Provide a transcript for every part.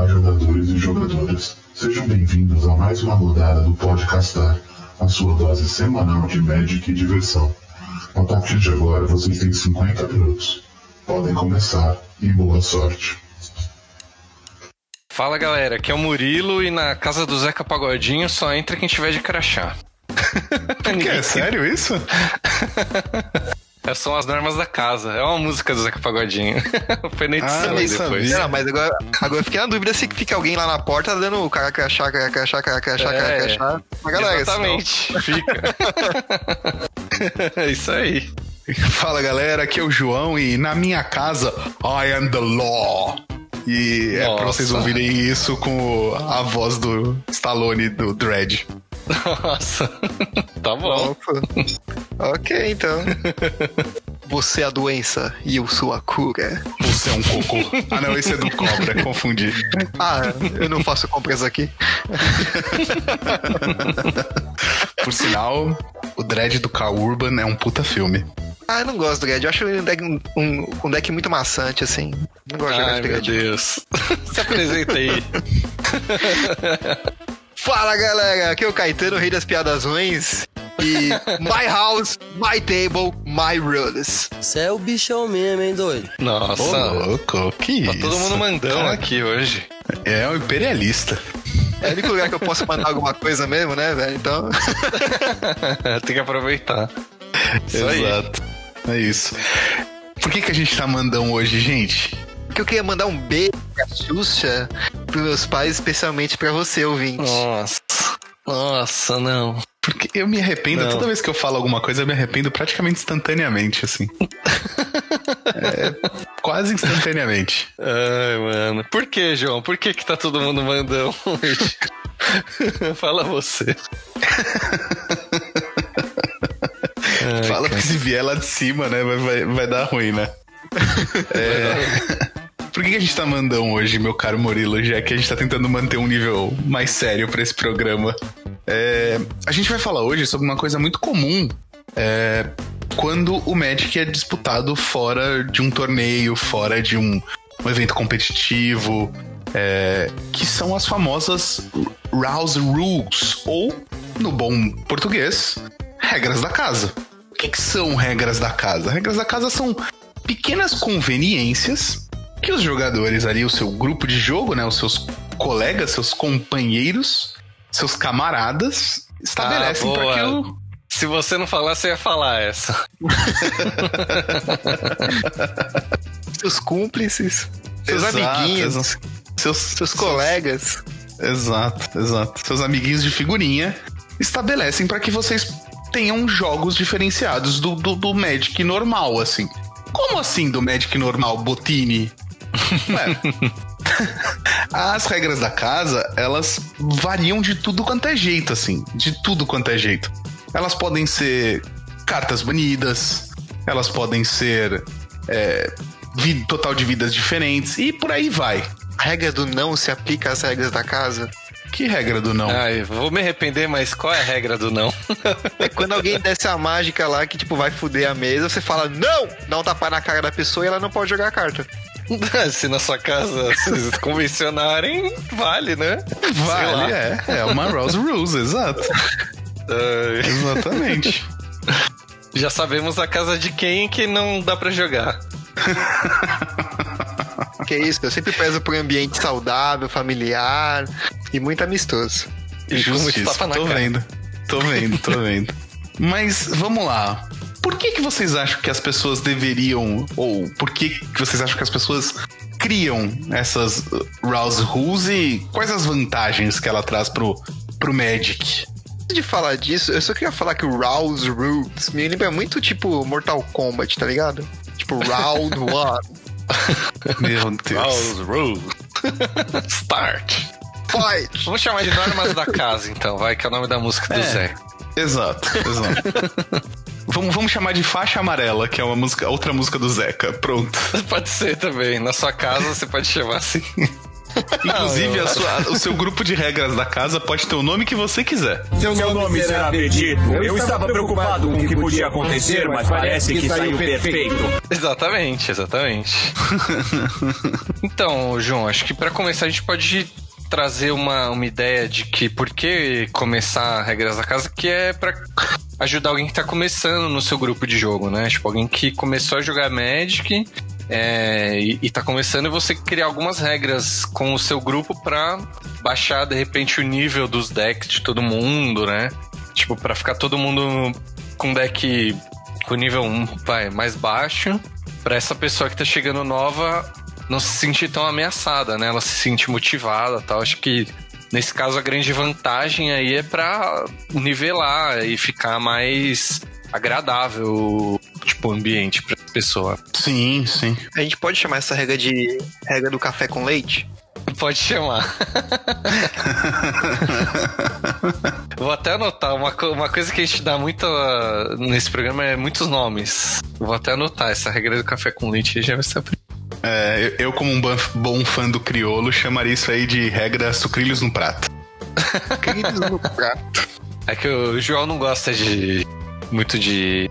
Olá, jogadores e jogadoras. Sejam bem-vindos a mais uma rodada do Podcastar, a sua dose semanal de Magic e diversão. A partir de agora, vocês têm 50 minutos. Podem começar e boa sorte. Fala galera, aqui é o Murilo e na casa do Zeca Pagodinho só entra quem tiver de crachá. Que é sério isso? Essas são as normas da casa. É uma música do Zeca Pagodinho. Foi na edição Ah, depois. sabia. Não, mas agora, agora eu fiquei na dúvida se fica alguém lá na porta dando o cara crachá, cara É, crachá. Uma galera, Exatamente, fica. é isso aí. Fala galera, aqui é o João e na minha casa, I am the law. E é pra Nossa. vocês ouvirem isso com a voz do Stallone do Dredd. Nossa. Tá bom. Opa. ok, então. Você é a doença e eu sou a cura. Você é um cocô. ah não, esse é do Cobra, confundi. Ah, eu não faço compras aqui. Por sinal, o Dredd do Carl Urban é um puta filme. Ah, eu não gosto do Dredd. Eu acho ele um deck, um, um deck muito maçante, assim. Não gosto de jogar Ai, de meu Dredd. Deus. Se apresenta aí. Fala, galera. Aqui é o Caetano, rei das piadas ruins. E my house, my table, my rules. Você é o bichão mesmo, hein, doido? Ô, Nossa. louco, que Tá isso? todo mundo mandando Cara, aqui hoje. É um imperialista. É o único lugar que eu posso mandar alguma coisa mesmo, né, velho? Então. Tem que aproveitar. Isso aí. Exato. É isso. Por que, que a gente tá mandando hoje, gente? que eu queria mandar um beijo pra Xuxa pros meus pais, especialmente pra você, ouvinte. Nossa. Nossa, não. Porque eu me arrependo, Não. toda vez que eu falo alguma coisa, eu me arrependo praticamente instantaneamente, assim. É, quase instantaneamente. Ai, mano. Por que, João? Por que que tá todo mundo mandando hoje? Fala você. Ai, Fala cara. que se vier lá de cima, né, vai, vai, vai dar ruim, né? É... Por que a gente tá mandando hoje, meu caro Murilo, já que a gente tá tentando manter um nível mais sério pra esse programa? É, A gente vai falar hoje sobre uma coisa muito comum é, quando o Magic é disputado fora de um torneio, fora de um, um evento competitivo, é, que são as famosas Rouse Rules, ou, no bom português, regras da casa. O que, que são regras da casa? Regras da casa são pequenas conveniências que os jogadores ali, o seu grupo de jogo, né, os seus colegas, seus companheiros, seus camaradas estabelecem Ah, para boa. que o Se você não falar, você ia falar essa. Seus cúmplices, seus Exato, amiguinhos, exato. seus, seus colegas. Exato, exato. Seus amiguinhos de figurinha estabelecem para que vocês tenham jogos diferenciados do, do, do Magic normal, assim. Como assim do Magic normal, Botini? Ué, As regras da casa, elas variam de tudo quanto é jeito, assim. De tudo quanto é jeito. Elas podem ser cartas banidas, elas podem ser é, total de vidas diferentes, e por aí vai. A regra do não se aplica às regras da casa. Que regra do não? Ai, vou me arrepender, mas qual é a regra do não? É quando alguém desce a mágica lá que, tipo, vai fuder a mesa, você fala, não! Dá um tapa na cara da pessoa e ela não pode jogar a carta. Se na sua casa vocês convencionarem, vale, né? Vale, é. É uma Rose Rules, exato. Ai, Exatamente. já sabemos a casa de quem que não dá pra jogar. Que é isso, eu sempre prezo por um ambiente saudável, familiar e muito amistoso. E muito Justiça, tô cara. vendo. Tô vendo, tô vendo. Mas vamos lá. Por que, que vocês acham que as pessoas deveriam, ou por que, que vocês acham que as pessoas criam essas uh, Rouse Rules e quais as vantagens que ela traz pro, pro Magic? Antes de falar disso, eu só queria falar que o Rouse Roots me lembra muito tipo Mortal Kombat, tá ligado? Tipo Round One. Meu Deus. House Rule. Start. Fight! Vamos chamar de Normas da Casa, então, vai, que é o nome da música do É. Zé. Exato, exato. vamos, vamos chamar de Faixa Amarela, que é uma música, outra música do Zeca. Pronto. Pode ser também. Na sua casa você pode chamar assim. Inclusive, a sua- o seu grupo de regras da casa pode ter o nome que você quiser. Seu nome será Vegito. Eu estava preocupado com o que podia acontecer, mas parece que saiu perfeito. Exatamente, exatamente. então, João, acho que pra começar a gente pode trazer uma, uma ideia de que por que começar regras da casa, que é pra ajudar alguém que tá começando no seu grupo de jogo, né? Tipo, alguém que começou a jogar Magic é, e, e tá começando e você criar algumas regras com o seu grupo pra baixar, de repente, o nível dos decks de todo mundo, né? Tipo, pra ficar todo mundo com deck com nível 1 vai, mais baixo, pra essa pessoa que tá chegando nova não se sentir tão ameaçada, né? Ela se sentir motivada e tal. Acho que nesse caso a grande vantagem aí é pra nivelar e ficar mais agradável, tipo, o ambiente pra pessoa. Sim, sim. A gente pode chamar essa regra de regra do café com leite? Pode chamar. Vou até anotar, uma, co- uma coisa que a gente dá muito ah, nesse programa é muitos nomes. Vou até anotar essa regra do café com leite já vai ser a primeira. É, eu, como um bom fã do criolo, chamaria isso aí de regra sucrilhos no prato. Queridos no prato. É que o João não gosta de. muito de.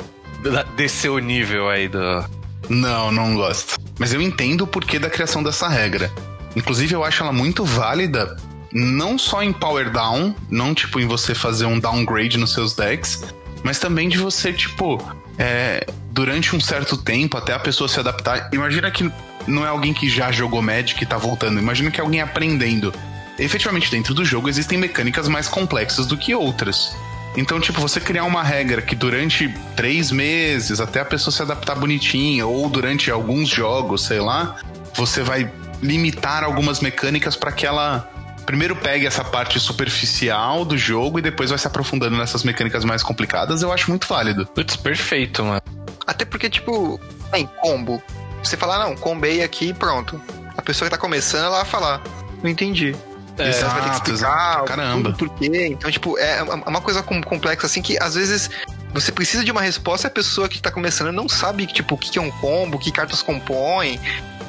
descer o nível aí do. Não, não gosto. Mas eu entendo o porquê da criação dessa regra. Inclusive, eu acho ela muito válida, não só em power down, não tipo em você fazer um downgrade nos seus decks, mas também de você, tipo, é, durante um certo tempo, até a pessoa se adaptar. Imagina que não é alguém que já jogou Magic e tá voltando, imagina que é alguém aprendendo. Efetivamente, dentro do jogo existem mecânicas mais complexas do que outras. Então, tipo, você criar uma regra que durante três meses, até a pessoa se adaptar bonitinha, ou durante alguns jogos, sei lá, você vai limitar algumas mecânicas para que ela primeiro pegue essa parte superficial do jogo e depois vai se aprofundando nessas mecânicas mais complicadas, eu acho muito válido. Putz, perfeito, mano. Até porque, tipo, em combo. Você falar, não, combei aqui e pronto. A pessoa que tá começando, ela vai falar, não entendi. É, Você vai ter que exato, explicar exato. Caramba. por quê. Então, tipo, é uma coisa com- complexa assim que às vezes você precisa de uma resposta e a pessoa que tá começando não sabe, tipo, o que que é um combo, que cartas compõem.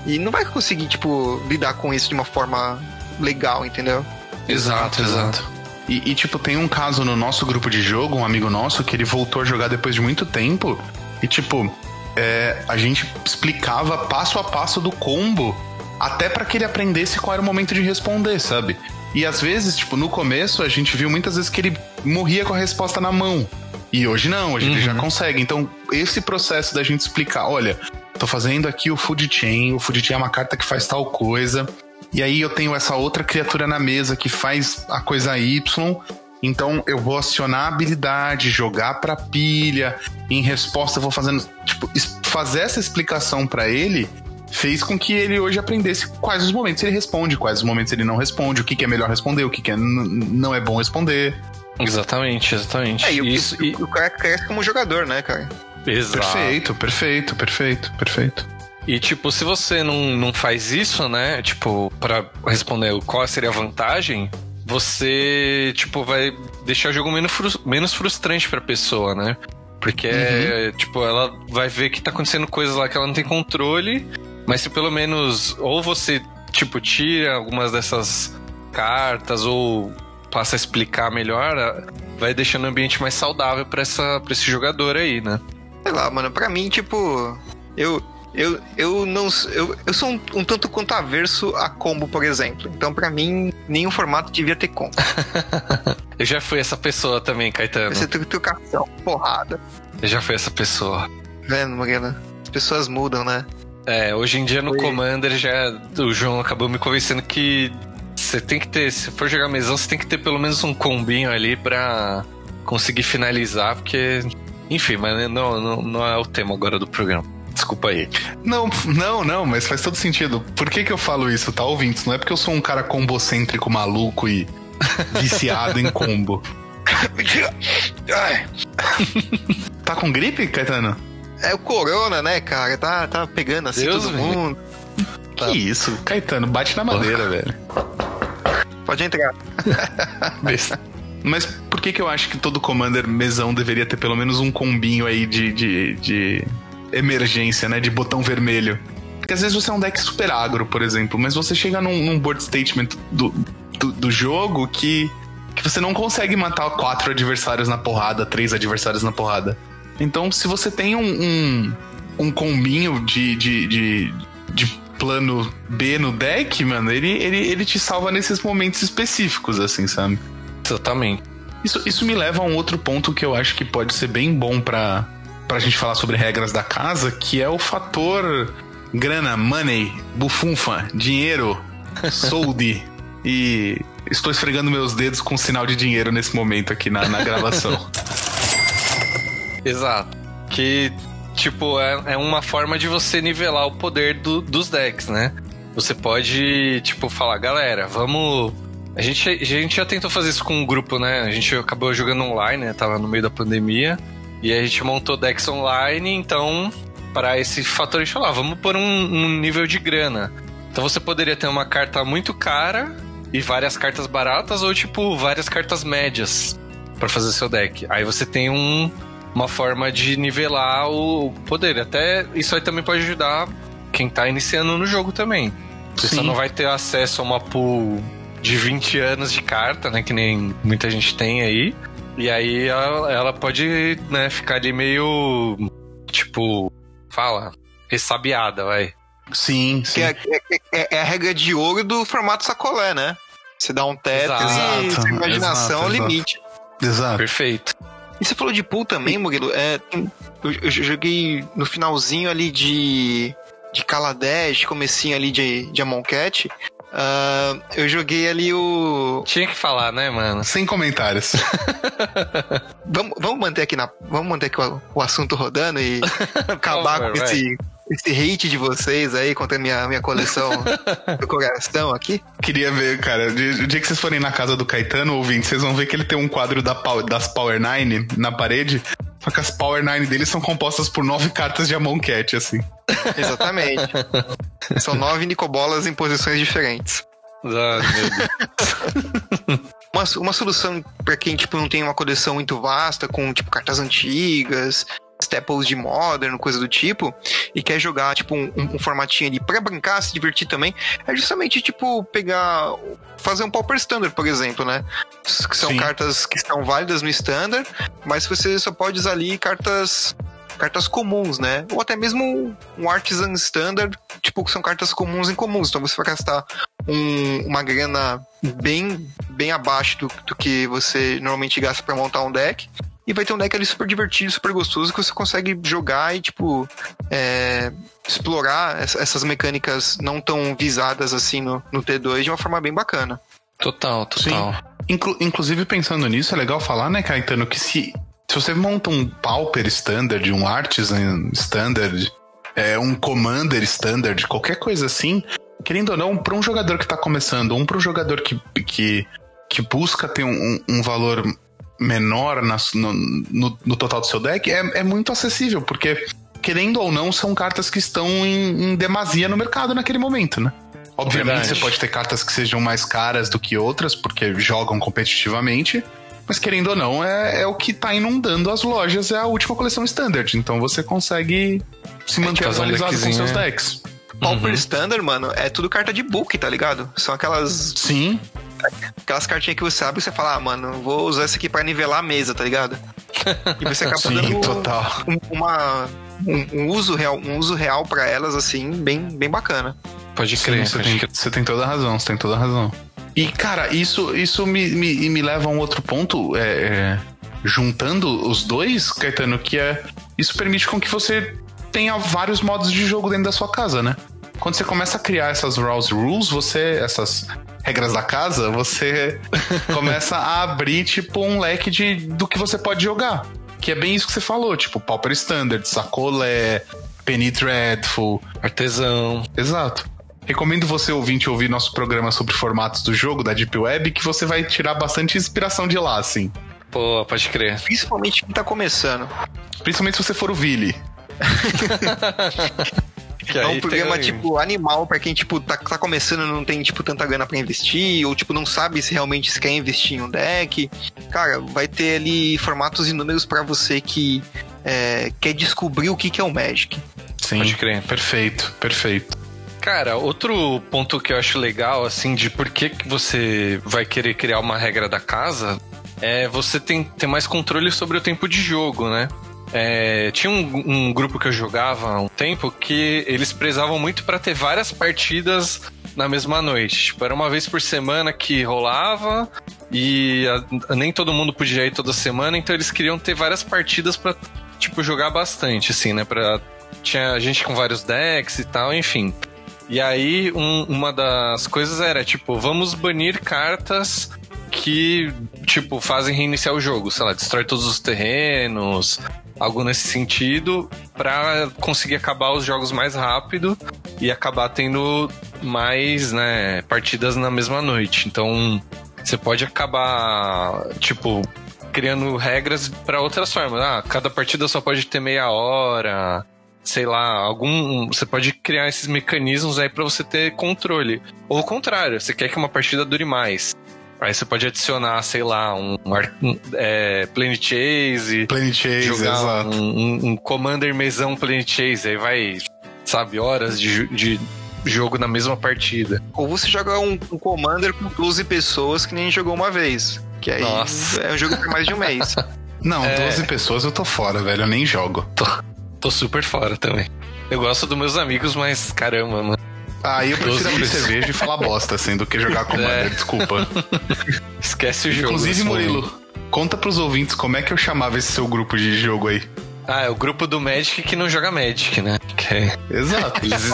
E não vai conseguir, tipo, lidar com isso de uma forma legal, entendeu? Exato, exato. E, e, tipo, tem um caso no nosso grupo de jogo, um amigo nosso, que ele voltou a jogar depois de muito tempo. E, tipo, é, a gente explicava passo a passo do combo, até pra que ele aprendesse qual era o momento de responder, sabe? E às vezes, tipo, no começo, a gente viu muitas vezes que ele morria com a resposta na mão. E hoje não, hoje ele já consegue. Então, esse processo da gente explicar, olha, tô fazendo aqui o Food Chain, o Food Chain é uma carta que faz tal coisa. E aí eu tenho essa outra criatura na mesa que faz a coisa Y. Então eu vou acionar a habilidade, jogar pra pilha. E em resposta eu vou fazendo. Tipo, fazer essa explicação pra ele fez com que ele hoje aprendesse quais os momentos ele responde, quais os momentos ele não responde, o que, que é melhor responder, o que, que é, não é bom responder. Exatamente, exatamente. É, e o, Isso, e, e, o cara cresce como jogador, né, cara? exato. Perfeito, perfeito, perfeito, perfeito. E, tipo, se você não, não faz isso, né? Tipo, pra responder qual seria a vantagem, você, tipo, vai deixar o jogo menos, frus- menos frustrante pra pessoa, né? Porque, é, tipo, ela vai ver que tá acontecendo coisas lá que ela não tem controle, mas se pelo menos ou você, tipo, tira algumas dessas cartas ou passa a explicar melhor, vai deixando o ambiente mais saudável pra, essa, pra esse jogador aí, né? Sei lá, mano, pra mim, tipo, eu. Eu, eu não. Eu, eu sou um, um tanto quanto averso a combo, por exemplo. Então, pra mim, nenhum formato devia ter combo. Eu já fui essa pessoa também, Caetano. Vai ser tru- trucação, porrada. Eu já fui essa pessoa. Vendo, Morena? As pessoas mudam, né? É, hoje em dia no Foi. Commander já o João acabou me convencendo que você tem que ter, se for jogar mesão, você tem que ter pelo menos um combinho ali pra conseguir finalizar, porque enfim, mas não, não, não é o tema agora do programa. Desculpa aí. Não, não, não, mas faz todo sentido. Por que que eu falo isso, tá, ouvintes? Não é porque eu sou um cara combocêntrico maluco e viciado em combo. Tá com gripe, Caetano? É o Corona, né, cara? Tá, tá pegando assim Deus todo mundo. Que isso? Caetano, bate na madeira, velho. Pode entrar. Mas por que que eu acho que todo Commander mesão deveria ter pelo menos um combinho aí de, de, de emergência, né? De botão vermelho? Porque às vezes você é um deck super agro, por exemplo, mas você chega num, num board statement do, do, do jogo que, que você não consegue matar quatro adversários na porrada, três adversários na porrada. Então, se você tem um, um, um combinho de, de, de, de plano B no deck, mano, ele, ele, ele te salva nesses momentos específicos, assim, sabe? Exatamente. Isso, isso me leva a um outro ponto que eu acho que pode ser bem bom pra, pra gente falar sobre regras da casa, que é o fator grana, money, bufunfa, dinheiro, solde. e estou esfregando meus dedos com sinal de dinheiro nesse momento aqui na, na gravação. Exato. Que, tipo, é, é uma forma de você nivelar o poder do- dos decks, né? Você pode, tipo, falar, galera, vamos. A gente, a gente já tentou fazer isso com um grupo, né? A gente acabou jogando online, né? Tava no meio da pandemia. E a gente montou decks online, então, para esse fator, a gente falou, ah, vamos pôr um, um nível de grana. Então você poderia ter uma carta muito cara e várias cartas baratas, ou, tipo, várias cartas médias para fazer seu deck. Aí você tem um, uma forma de nivelar o poder. Até isso aí também pode ajudar quem tá iniciando no jogo também. Você só não vai ter acesso a uma pool de 20 anos de carta, né? Que nem muita gente tem aí. E aí ela, ela pode né, ficar ali meio. Tipo. Fala. Ressabiada, vai. Sim, sim. Que é, é- é- é a regra de ouro do formato sacolé, né? Você dá um teto e Exato, sua imaginação exato, é o exato. limite. Exato. Perfeito. E você falou de pool também, Murilo. É, eu, eu joguei no finalzinho ali de, de Kaladesh, comecinho ali de, de Amonkhet. Ah, eu joguei ali o. Tinha que falar, né, mano? Sem comentários. Vamos, vamos manter aqui na. Vamos manter aqui o, o assunto rodando e acabar com esse, esse hate de vocês aí contra a minha, minha coleção do coração aqui. Queria ver, cara, o dia que vocês forem na casa do Caetano, ouvinte, vocês vão ver que ele tem um quadro da das Power Nine na parede. Só que as Power Nine dele são compostas por nove cartas de Amonkhet, assim. Exatamente. São nove Nicobolas em posições diferentes. Ah, meu Deus. Uma, uma solução pra quem tipo, não tem uma coleção muito vasta, com tipo cartas antigas, staples de modern, coisa do tipo, e quer jogar tipo um, um formatinho ali pra brincar, se divertir também, é justamente tipo pegar. fazer um Pauper Standard, por exemplo, né? Que são Sim. cartas que estão válidas no Standard, mas você só pode usar ali cartas. Cartas comuns, né? Ou até mesmo um Artisan Standard, tipo, que são cartas comuns em comuns. Então você vai gastar um- uma grana bem, bem abaixo do, do que você normalmente gasta pra montar um deck. E vai ter um deck ali super divertido, super gostoso, que você consegue jogar e, tipo, é, explorar essa- essas mecânicas não tão visadas assim no, no T2 de uma forma bem bacana. Total, total. Inclu- inclusive, pensando nisso, é legal falar, né, Caetano, que se, se você monta um Pauper Standard, um Artisan Standard, é, um Commander Standard, qualquer coisa assim, querendo ou não, para um jogador que tá começando, um para um jogador que, que, que busca ter um, um- valor menor nas- no, no- no total do seu deck, é, é muito acessível, porque, querendo ou não, são cartas que estão em, em demasia no mercado naquele momento, né? Obviamente Verdade. você pode ter cartas que sejam mais caras do que outras, porque jogam competitivamente. Mas querendo ou não, é, é o que tá inundando as lojas, é a última coleção standard. Então você consegue se manter fazer um atualizado com deckzinho, seus é. decks. Pauper Standard, mano, é tudo carta de book, tá ligado? São aquelas, Sim, aquelas cartinhas que você abre e você fala, ah, mano, vou usar isso aqui pra nivelar a mesa, tá ligado? E você acaba sim, dando total. um- uma, um, um uso real, um uso real para elas assim, bem, bem bacana. Pode Sim, crer, você, pode tem, crer. você tem toda a razão, você tem toda a razão. E, cara, isso, isso me, me, me leva a um outro ponto, é, é, juntando os dois, Caetano, que é. Isso permite com que você tenha vários modos de jogo dentro da sua casa, né? Quando você começa a criar essas Rouse Rules, você. essas regras da casa, você começa a abrir, tipo, um leque de, do que você pode jogar. Que é bem isso que você falou, tipo, Pauper Standard, Sacolé, Penny Dreadful, Artesão. Exato. Recomendo você ouvinte ouvir nosso programa sobre formatos do jogo da Deep Web, que você vai tirar bastante inspiração de lá, assim. Pô, pode crer. Principalmente quem tá começando. Principalmente se você for o Vili. Que É um programa, tem- tipo, animal pra quem, tipo, tá, tá começando e não tem, tipo, tanta grana pra investir, ou, tipo, não sabe se realmente se quer investir em um deck. Cara, vai ter ali formatos inúmeros pra você que é, quer descobrir o que, que é o Magic. Sim. Pode crer. Perfeito, perfeito. Cara, outro ponto que eu acho legal, assim, de por que, que você vai querer criar uma regra da casa é você tem, ter mais controle sobre o tempo de jogo, né? É, tinha um, um, grupo que eu jogava há um tempo que eles prezavam muito para ter várias partidas na mesma noite. Tipo, era uma vez por semana que rolava e a, nem todo mundo podia ir toda semana, então eles queriam ter várias partidas para tipo jogar bastante assim, né, para tinha gente com vários decks e tal, enfim. E aí um, uma das coisas era tipo, vamos banir cartas que, tipo, fazem reiniciar o jogo, sei lá, destrói todos os terrenos, algo nesse sentido, para conseguir acabar os jogos mais rápido e acabar tendo mais, né, partidas na mesma noite. Então, você pode acabar, tipo, criando regras para outras formas. Ah, cada partida só pode ter meia hora, sei lá, algum. Você pode criar esses mecanismos aí para você ter controle. Ou o contrário, você quer que uma partida dure mais. Aí você pode adicionar, sei lá, um, um é, Planet Chase. Planet Chase, jogar exato. Um, um, um Commander mesão Planet Chase. Aí vai, sabe, horas de, de jogo na mesma partida. Ou você joga um, um Commander com 12 pessoas que nem jogou uma vez. Que aí Nossa. é um jogo por mais de um mês. Não, É. 12 pessoas eu tô fora, velho. Eu nem jogo. Tô, tô super fora também. Eu gosto dos meus amigos, mas caramba, mano. Aí eu prefiro 12 abrir cerveja e falar bosta, assim, do que jogar Commander, É. desculpa. Esquece o jogo. Inclusive, nesse Murilo, momento. conta pros ouvintes como é que eu chamava esse seu grupo de jogo aí. Ah, é o grupo do Magic que não joga Magic, né? É- Exato. Eles,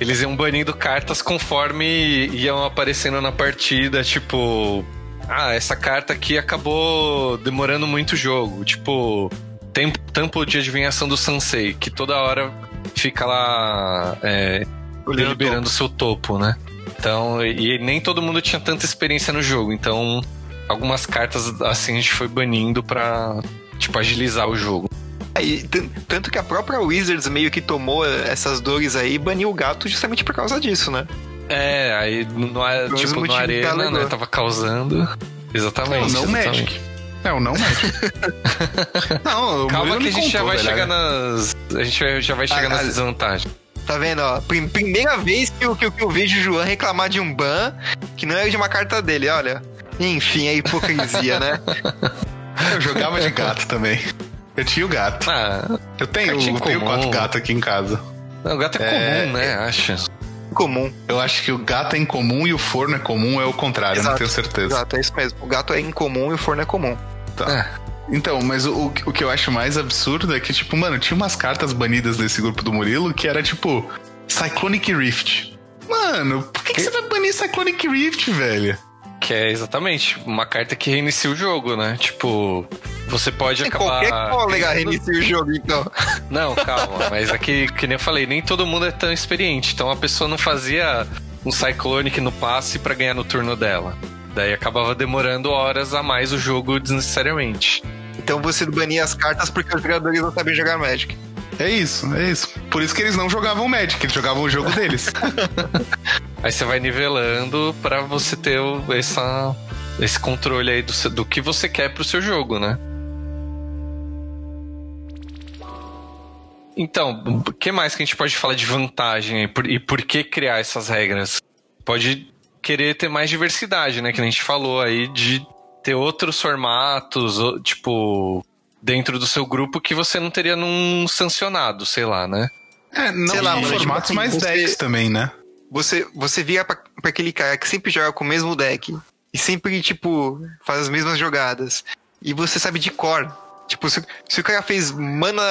eles iam banindo cartas conforme iam aparecendo na partida, tipo. Ah, essa carta aqui acabou demorando muito o jogo. Tipo, tempo, tampo de adivinhação do Sansei, que toda hora fica lá é, liberando o seu topo, né? Então, e nem todo mundo tinha tanta experiência no jogo, então algumas cartas assim a gente foi banindo pra, tipo, agilizar o jogo. É, e tan- tanto que a própria Wizards meio que tomou essas dores aí e baniu o gato justamente por causa disso, né? É, aí no, no, tipo, no motivo que Arena, né, tava causando. Exatamente. Não, não exatamente. Magic. É, o não Magic. não, o Calma Murilo que a gente já contou, vai velho. chegar nas. A gente já vai chegar Ah, nas ah, desvantagens. Tá vendo, ó? Prim- Primeira vez que eu, que, eu- que eu vejo o João reclamar de um ban que não é de uma carta dele, olha. Enfim, é hipocrisia, né? Eu jogava de gato também. Eu tinha o gato. Ah, Eu tenho, eu tenho quatro gatos aqui em casa. o gato é, É, comum, né? Acho. Comum. Eu acho que o gato é incomum e o forno é comum, é o contrário, eu não Exato, tenho certeza. Exato, é isso mesmo. O gato é incomum e o forno é comum. Então, mas o, o que eu acho mais absurdo é que, tipo, mano, tinha umas cartas banidas desse grupo do Murilo que era tipo Cyclonic Rift. Mano, por que, que você vai banir Cyclonic Rift, velho? Que é exatamente uma carta que reinicia o jogo, né? Tipo, você pode Em acabar. qualquer colega reinicia o jogo, então. Não, calma, mas aqui, que nem eu falei, nem todo mundo é tão experiente. Então a pessoa não fazia um Cyclonic no passe pra ganhar no turno dela. Daí acabava demorando horas a mais o jogo desnecessariamente. Então você bania as cartas porque os jogadores não sabem jogar Magic. É isso, é isso. Por isso que eles não jogavam Magic, eles jogavam o jogo deles. Aí você vai nivelando pra você ter o- essa, esse controle aí do, do que você quer pro seu jogo, né? Então, o que mais que a gente pode falar de vantagem aí? Por- e por que criar essas regras? Pode querer ter mais diversidade, né? Que a gente falou aí de ter outros formatos, tipo, dentro do seu grupo que você não teria num sancionado, sei lá, né? É, não Sei lá, só tipo formatos, assim, mas você- decks também, né? Você, você vira pra, pra aquele cara que sempre joga com o mesmo deck e sempre, tipo, faz as mesmas jogadas. E você sabe de cor. Tipo, se, se o cara fez mana,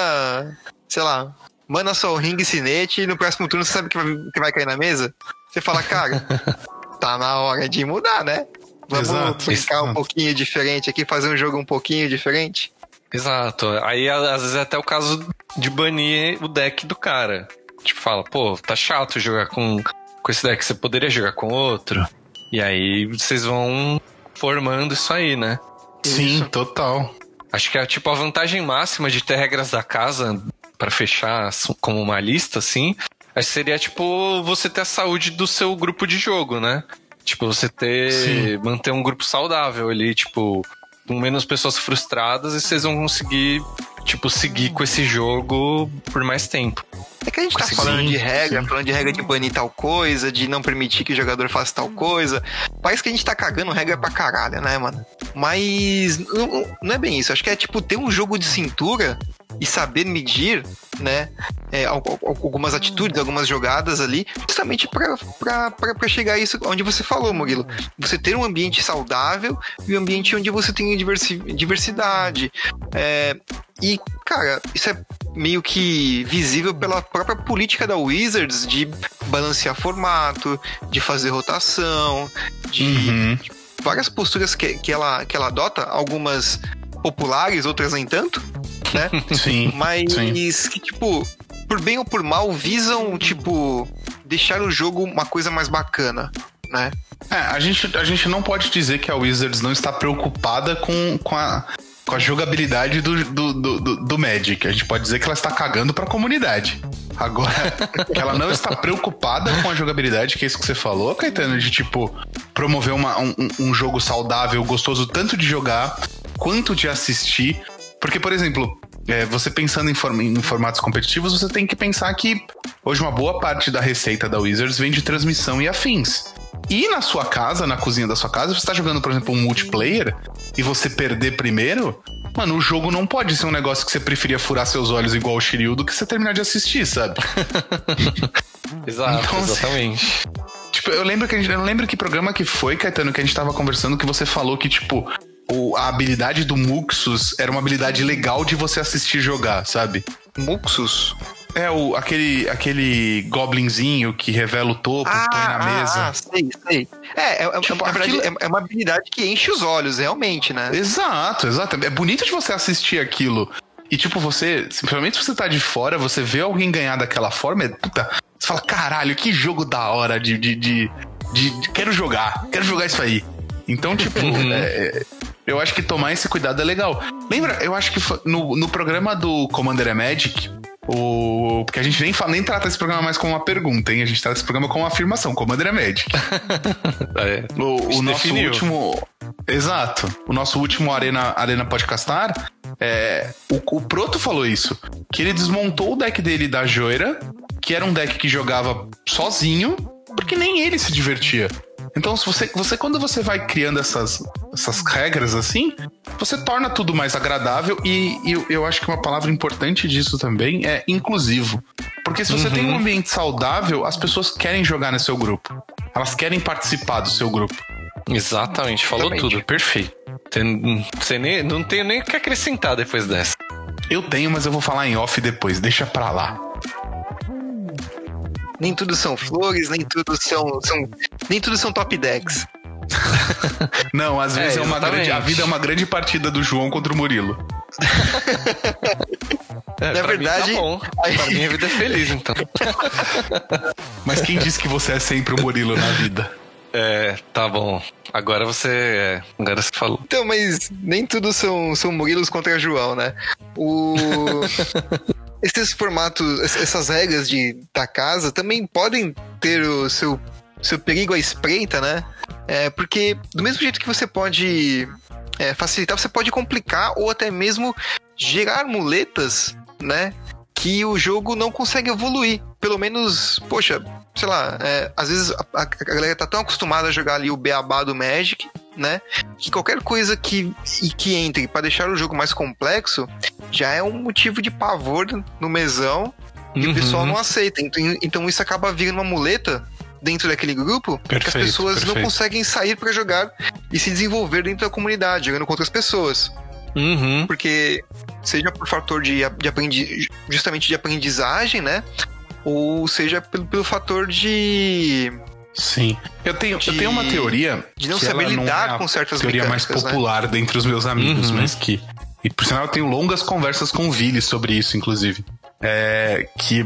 sei lá, mana Sol Ring e Cinete e no próximo turno você sabe que vai, que vai cair na mesa, você fala, cara, tá na hora de mudar, né? Vamos Exato, brincar um exato. pouquinho diferente aqui, fazer um jogo um pouquinho diferente. Exato. Aí às vezes é até o caso de banir o deck do cara. Tipo, fala, pô, tá chato jogar com, com esse deck, você poderia jogar com outro. E aí vocês vão formando isso aí, né? Sim, total. Acho que é tipo a vantagem máxima de ter regras da casa pra fechar como uma lista, assim. Acho que seria tipo você ter a saúde do seu grupo de jogo, né? Tipo, você ter. Sim. manter um grupo saudável ali, tipo. com menos pessoas frustradas e vocês vão conseguir, tipo, seguir com esse jogo por mais tempo. É que a gente tá Sim, falando de regra, sim. falando de regra de banir tal coisa, de não permitir que o jogador faça tal coisa. Parece que a gente tá cagando regra pra caralho, né, mano? Mas não, não é bem isso. Acho que é tipo ter um jogo de cintura e saber medir, né? é, al- al- algumas atitudes, algumas jogadas ali, justamente pra chegar a isso onde você falou, Murilo. Você ter um ambiente saudável e um ambiente onde você tem diversi- diversidade. É, e, cara, isso é meio que visível pela própria política da Wizards de balancear formato, de fazer rotação, de Uhum. várias posturas que, que, ela, que ela adota, algumas populares, outras nem tanto, né? Sim. Mas Sim. que, tipo, por bem ou por mal, visam, tipo, deixar o jogo uma coisa mais bacana, né? É, a gente, a gente não pode dizer que a Wizards não está preocupada com, com, a, com a jogabilidade do, do, do, do- Magic. A gente pode dizer que ela está cagando para a comunidade. Agora, que ela não está preocupada com a jogabilidade, que é isso que você falou, Caetano, de tipo, promover uma- um, um- um jogo saudável, gostoso tanto de jogar quanto de assistir. Porque, por exemplo, é, você pensando em, form- em formatos competitivos, você tem que pensar que hoje uma boa parte da receita da Wizards vem de transmissão e afins. E na sua casa, na cozinha da sua casa, você tá jogando, por exemplo, um multiplayer e você perder primeiro, mano, o jogo não pode ser um negócio que você preferia furar seus olhos igual o Shiryu do que você terminar de assistir, sabe? Exato, Então, assim, exatamente. Tipo, eu lembro que a gente, eu não lembro que programa que foi, Caetano, que a gente tava conversando que você falou que, tipo, o, a habilidade do Muxus era uma habilidade legal de você assistir jogar, sabe? Muxus. É o, aquele, aquele goblinzinho que revela o topo, põe na mesa. Ah, sei, sei. É, é, é- Tipo, verdade, aquilo- é, é uma habilidade que enche os olhos, realmente, né? Exato, exato. É bonito de você assistir aquilo. E, tipo, você, simplesmente se você tá de fora, você vê alguém ganhar daquela forma, é, puta, você fala, caralho, que jogo da hora de. de, de, de- de- quero jogar, quero jogar isso aí. Então, tipo, é, eu acho que tomar esse cuidado é legal. Lembra, eu acho que no, no programa do Commander é Magic, o, porque a gente nem, fala, nem trata esse programa mais como uma pergunta, hein? A gente trata esse programa como uma afirmação, Commander é Magic. É. O, o nosso definiu. último. Exato. O nosso último Arena, Arena Podcastar. É, o, o Proto falou isso. Que ele desmontou o deck dele da Joira, que era um deck que jogava sozinho, porque nem ele se divertia. Então, se você, você quando você vai criando essas, essas regras assim, você torna tudo mais agradável e, e eu, eu acho que uma palavra importante disso também é inclusivo. Porque se você tem um ambiente saudável, as pessoas querem jogar no seu grupo. Elas querem participar do seu grupo. Exatamente, falou Exatamente. tudo, perfeito. Tem- Você nem, não tenho nem o que acrescentar depois dessa. Eu tenho, mas eu vou falar em off depois, deixa pra lá. Nem tudo são flores, nem tudo são. são nem tudo são top decks. Não, às vezes é, uma exatamente. grande. A vida é uma grande partida do João contra o Murilo. É, Na pra mim verdade, tá bom. Pra mim a vida é feliz, então. Mas quem disse que você é sempre o Murilo na vida? É, tá bom. Agora você. é, Agora você falou. Então, mas nem tudo são, são Murilos contra João, né? O... Esses formatos, es- essas regras de, da casa também podem ter o seu, seu perigo à espreita, né? É, porque do mesmo jeito que você pode é, facilitar, você pode complicar ou até mesmo gerar muletas, né? Que o jogo não consegue evoluir. Pelo menos, poxa, sei lá, é, às vezes a, a galera tá tão acostumada a jogar ali o beabá do Magic, né? Que qualquer coisa que, que entre para deixar o jogo mais complexo já é um motivo de pavor no mesão e o Uhum. pessoal não aceita. Então, então isso acaba virando uma muleta dentro daquele grupo que as Perfeito, pessoas não perfeito. conseguem sair para jogar e se desenvolver dentro da comunidade, jogando com outras pessoas. Uhum. Porque seja por fator de, de aprendi, justamente de aprendizagem, né? Ou seja pelo, pelo fator de, Sim. Eu tenho, eu De- tenho uma teoria. de não saber ela lidar é a com certas teoria mais né? popular dentre os meus amigos, Uhum. mas que. E por sinal, eu tenho longas conversas com o Vili sobre isso, inclusive. É. Que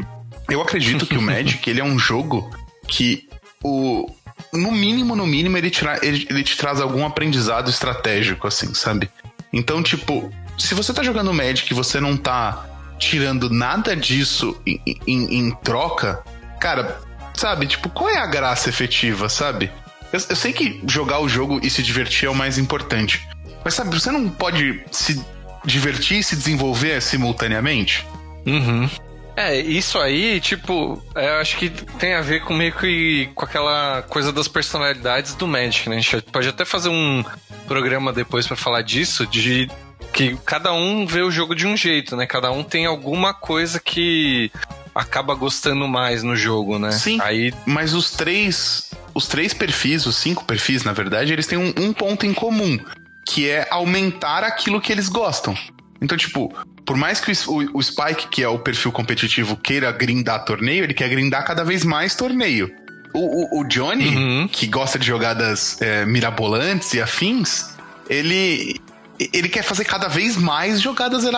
eu acredito que o Magic ele é um jogo que o. No mínimo, no mínimo, ele, tira, ele, ele te traz algum aprendizado estratégico, assim, sabe? Então, tipo, se você tá jogando Magic e você não tá tirando nada disso em, em- em troca, cara, sabe, tipo, qual é a graça efetiva, sabe? Eu, eu sei que jogar o jogo e se divertir é o mais importante. Mas sabe, você não pode se divertir e se desenvolver simultaneamente? Uhum. É, isso aí, tipo, é, eu acho que tem a ver com meio que com aquela coisa das personalidades do Magic, né? A gente pode até fazer um programa depois pra falar disso, de que cada um vê o jogo de um jeito, né? Cada um tem alguma coisa que acaba gostando mais no jogo, né? Sim. Aí, Mas os três. Os três perfis, os cinco perfis, na verdade, eles têm um, um ponto em comum, que é aumentar aquilo que eles gostam. Então, tipo, por mais que o, o- Spike, que é o perfil competitivo, queira grindar torneio, ele quer grindar cada vez mais torneio. O, o- o Johnny, Uhum. que gosta de jogadas é, mirabolantes e afins, ele. Ele quer fazer cada vez mais jogadas el-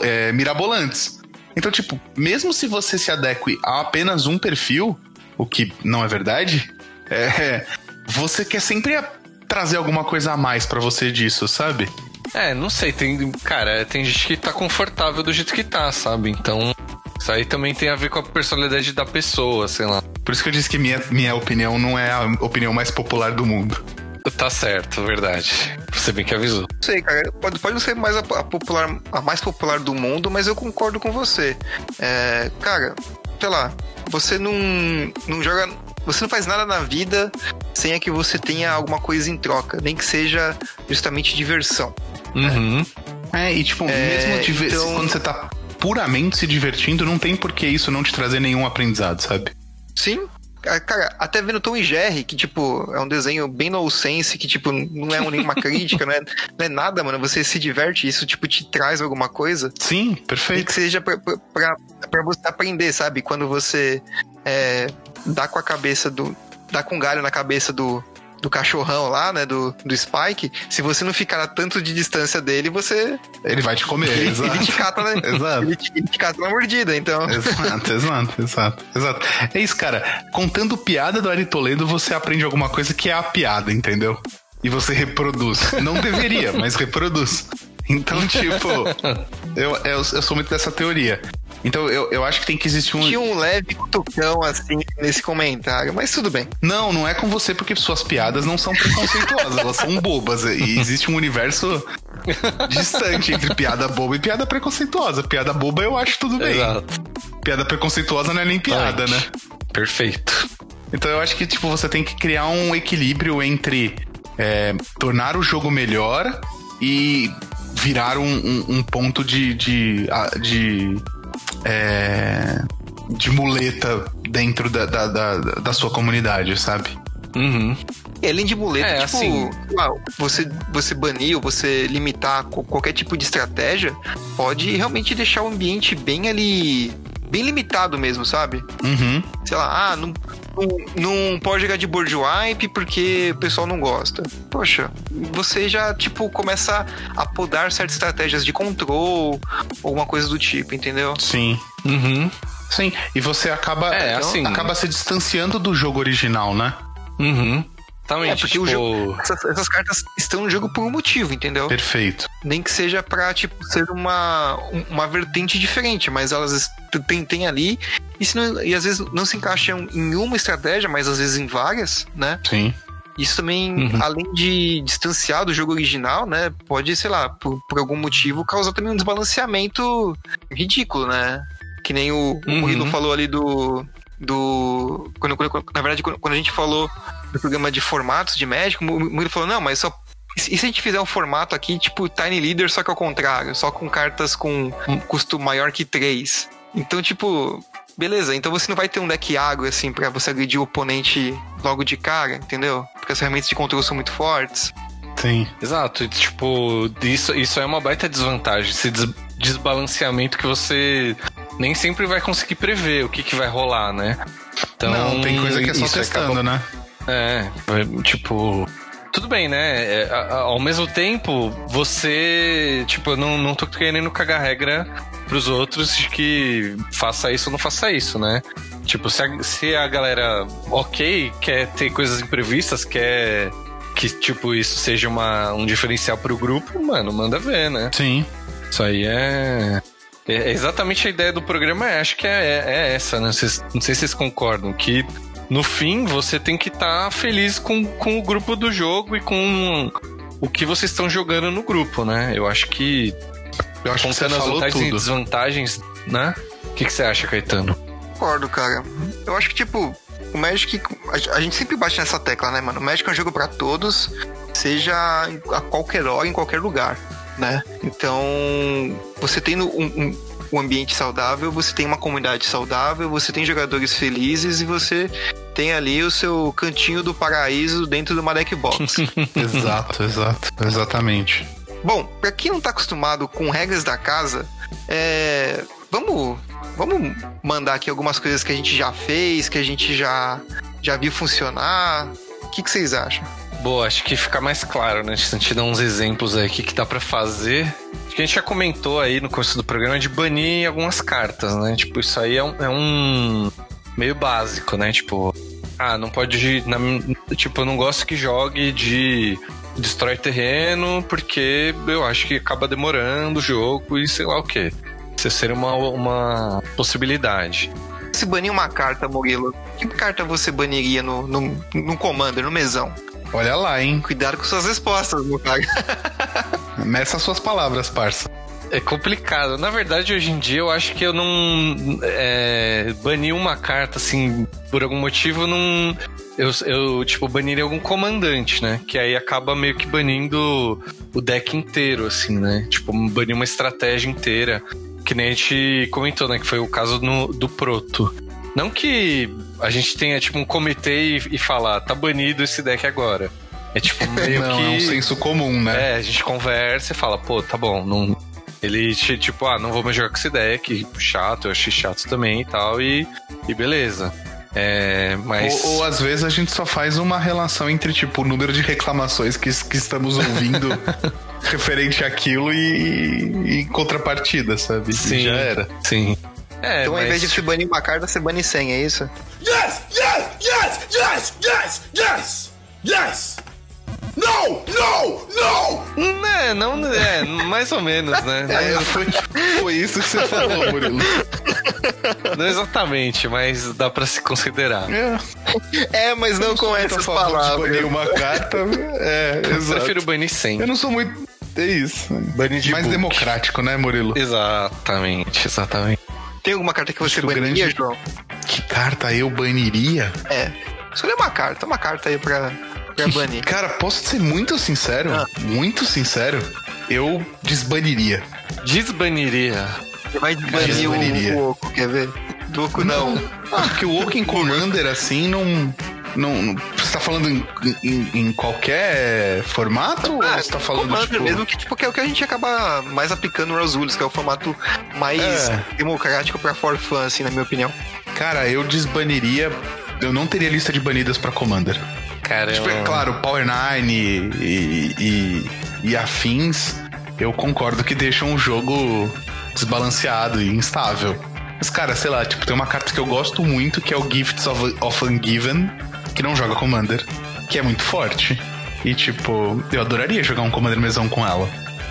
é, mirabolantes. Então, tipo, mesmo se você se adeque a apenas um perfil, o que não é verdade, é, você quer sempre trazer alguma coisa a mais pra você disso, sabe? é, não sei, tem, cara, tem gente que tá confortável do jeito que tá, sabe? Então, isso aí também tem a ver com a personalidade da pessoa, sei lá. Por isso que eu disse que minha, minha opinião não é a opinião mais popular do mundo. Tá certo, verdade. Você bem que avisou. Não sei, cara. Pode, pode não ser mais a, a popular, a mais popular do mundo, mas eu concordo com você. É, cara, sei lá, você não, não joga. Você não faz nada na vida sem a que você tenha alguma coisa em troca, nem que seja justamente diversão. Uhum. É, e tipo, É, mesmo diver- então- quando você tá puramente se divertindo, não tem por que isso não te trazer nenhum aprendizado, sabe? Sim. Ah, Cara, até vendo Tom e Jerry, que, tipo, é um desenho bem no sense, que, tipo, não é nenhuma crítica, não é, não é nada, mano. Você se diverte, isso, tipo, te traz alguma coisa. Sim, perfeito. que seja pra, pra, pra- pra você aprender, sabe? Quando você é, dá com a cabeça do. dá com galho na cabeça do, do cachorrão lá, né? Do, do Spike. Se você não ficar a tanto de distância dele, você. Ele vai te comer, Ele, exato. ele te cata, né? Exato. Ele te, ele te cata na mordida, então. Exato, exato, exato, exato. É isso, cara. Contando piada do Ari Toledo, você aprende alguma coisa que é a piada, entendeu? E você reproduz. Não deveria, mas reproduz. Então, tipo, eu, eu, eu sou muito dessa teoria. Então, eu, eu acho que tem que existir um. Tinha um leve cutucão assim nesse comentário, mas tudo bem. Não, não é com você porque suas piadas não são preconceituosas, elas são bobas. E existe um universo distante entre piada boba e piada preconceituosa. Piada boba eu acho tudo bem. Exato. Piada preconceituosa não é nem piada, né? Perfeito. Então eu acho que tipo você tem que criar um equilíbrio entre é, tornar o jogo melhor e virar um, um- um ponto de de, de, é, de muleta dentro da, da, da, da sua comunidade, sabe? Uhum. E além de muleta, É, tipo, assim- você, você banir ou você limitar qualquer tipo de estratégia pode realmente deixar o ambiente bem ali. bem limitado mesmo, sabe? Uhum. Sei lá, ah, não, não, pode jogar de board wipe porque o pessoal não gosta. Poxa, você já, tipo, começa a podar certas estratégias de control, alguma coisa do tipo, entendeu? Sim. Uhum. Sim. E você acaba É, assim- acaba se distanciando do jogo original, né? Uhum. É, Exatamente. porque tipo, o jogo, essas, essas cartas estão no jogo por um motivo, entendeu? Perfeito. Nem que seja pra, tipo, ser uma, um- uma vertente diferente, mas elas tem, tem ali, e, se não- e às vezes não se encaixam em uma estratégia, mas às vezes em várias, né? Sim. Isso também, Uhum. além de distanciar do jogo original, né? Pode, sei lá, por, por algum motivo, causar também um desbalanceamento ridículo, né? Que nem o, o Uhum. Murilo falou ali do. do quando- quando- na verdade, quando, quando a gente falou do programa de formatos de médico, o Murilo falou, não, mas só. E se a gente fizer um formato aqui, tipo Tiny Leader, só que ao contrário, só com cartas com um custo maior que 3. Então, tipo, beleza, então você não vai ter um deck agro, assim, pra você agredir o oponente logo de cara, entendeu? Porque as ferramentas de controle são muito fortes. Sim. Exato, e, tipo, isso, isso é uma baita desvantagem, esse des- desbalanceamento que você nem sempre vai conseguir prever o que, que vai rolar, né? Então, Não, tem coisa que é só testando, acaba- né? É, tipo. Tudo bem, né? É, ao mesmo tempo, você. Tipo, eu não, não tô querendo cagar regra pros outros de que faça isso ou não faça isso, né? Tipo, se a, se a galera, ok, quer ter coisas imprevistas, quer que, tipo, isso seja uma, um diferencial pro grupo, mano, manda ver, né? Sim. Isso aí é. É exatamente a ideia do programa, é, acho que é, é essa, né? Vocês- não sei se vocês concordam, que no fim você tem que estar feliz com, com o grupo do jogo e com o que vocês estão jogando no grupo, né? Eu acho que Eu acho que você falou vantagens e tudo. desvantagens, né? O que, que você acha, Caetano? Concordo, cara. Eu acho que, tipo, o Magic. A, a gente sempre bate nessa tecla, né, mano? O Magic é um jogo pra todos, seja a qualquer hora, em qualquer lugar, né? Então, você tendo um, um, um ambiente saudável, você tem uma comunidade saudável, você tem jogadores felizes e você tem ali o seu cantinho do paraíso dentro do Malek Box. Exato, exato. Exatamente. Bom, pra quem não tá acostumado com regras da casa, é, vamos, vamos mandar aqui algumas coisas que a gente já fez, que a gente já, já viu funcionar. O que, que vocês acham? Boa, acho que fica mais claro, né? A gente dá uns exemplos aí, o que, que dá pra fazer. Acho que a gente já comentou aí no começo do programa de banir algumas cartas, né? Tipo, isso aí é um, é um meio básico, né? Tipo, ah, não pode. na- tipo, eu não gosto que jogue de destrói terreno, porque eu acho que acaba demorando o jogo e sei lá o quê. Isso seria uma, uma possibilidade. Se banir uma carta, Murilo, que carta você baniria no, no, no Commander, no mesão? Olha lá, hein? Cuidado com suas respostas, meu cara. Meça suas palavras, parça. É complicado. Na verdade, hoje em dia, eu acho que eu não. É, banir uma carta, assim, por algum motivo, não. Eu, eu, tipo, baniria algum comandante, né? Que aí acaba meio que banindo o deck inteiro, assim, né? Tipo, banir uma estratégia inteira. Que nem a gente comentou, né? Que foi o caso no, do Proto. Não que a gente tenha, tipo, um comitê e, e falar, tá banido esse deck agora. É tipo, meio não, que. é um senso comum, né? É, a gente conversa e fala, pô, tá bom, não. Ele, ti- tipo, ah, não vou mais jogar com esse deck, chato, eu achei chato também e tal, e, e beleza. É, mas. Ou, ou às vezes a gente só faz uma relação entre, tipo, o número de reclamações que, que estamos ouvindo referente àquilo e, e contrapartida, sabe? E sim, já era. Sim. É, Então, ao mas, invés de você banir uma carta, você bane 100, é isso? Yes! Yes! Yes! Yes! Yes! Yes! Yes! No! No! No! Né, não, é, mais ou menos, né? É, foi, foi isso que você falou, Murilo. Não exatamente, mas dá pra se considerar. É, É, mas não com eu tô a essas palavras. banir uma carta. É, Eu exato. prefiro banir 100. Eu não sou muito. É isso. Banir de Mais book. democrático, né, Murilo? Exatamente, exatamente. Tem alguma carta que você Acho baniria, grande- João? Que carta eu baniria? É. Escolha uma carta, uma carta aí pra, pra banir. Cara, posso ser muito sincero? Ah. Muito sincero? Eu desbaniria. Desbaniria. Você vai banir desbaniria. o, o Oco, quer ver? Do Oco não. Ah, porque o Woken Commander, assim, não. Não, não- você tá falando em, em- em qualquer formato? ou você tá falando, Commander tipo... mesmo, que tipo, que é o que a gente acaba mais aplicando no Rosulis, que é o formato mais É. democrático pra for fun, assim, na minha opinião. Cara, eu desbaniria... Eu não teria lista de banidas pra Commander. Cara, Tipo, é eu- claro, Power Nine e, e, e afins, eu concordo que deixam o jogo desbalanceado e instável. Mas, cara, sei lá, tipo, tem uma carta que eu gosto muito, que é o Gifts of, of Ungiven, que não joga Commander, que é muito forte. E, tipo, eu adoraria jogar um Commander mesão com ela.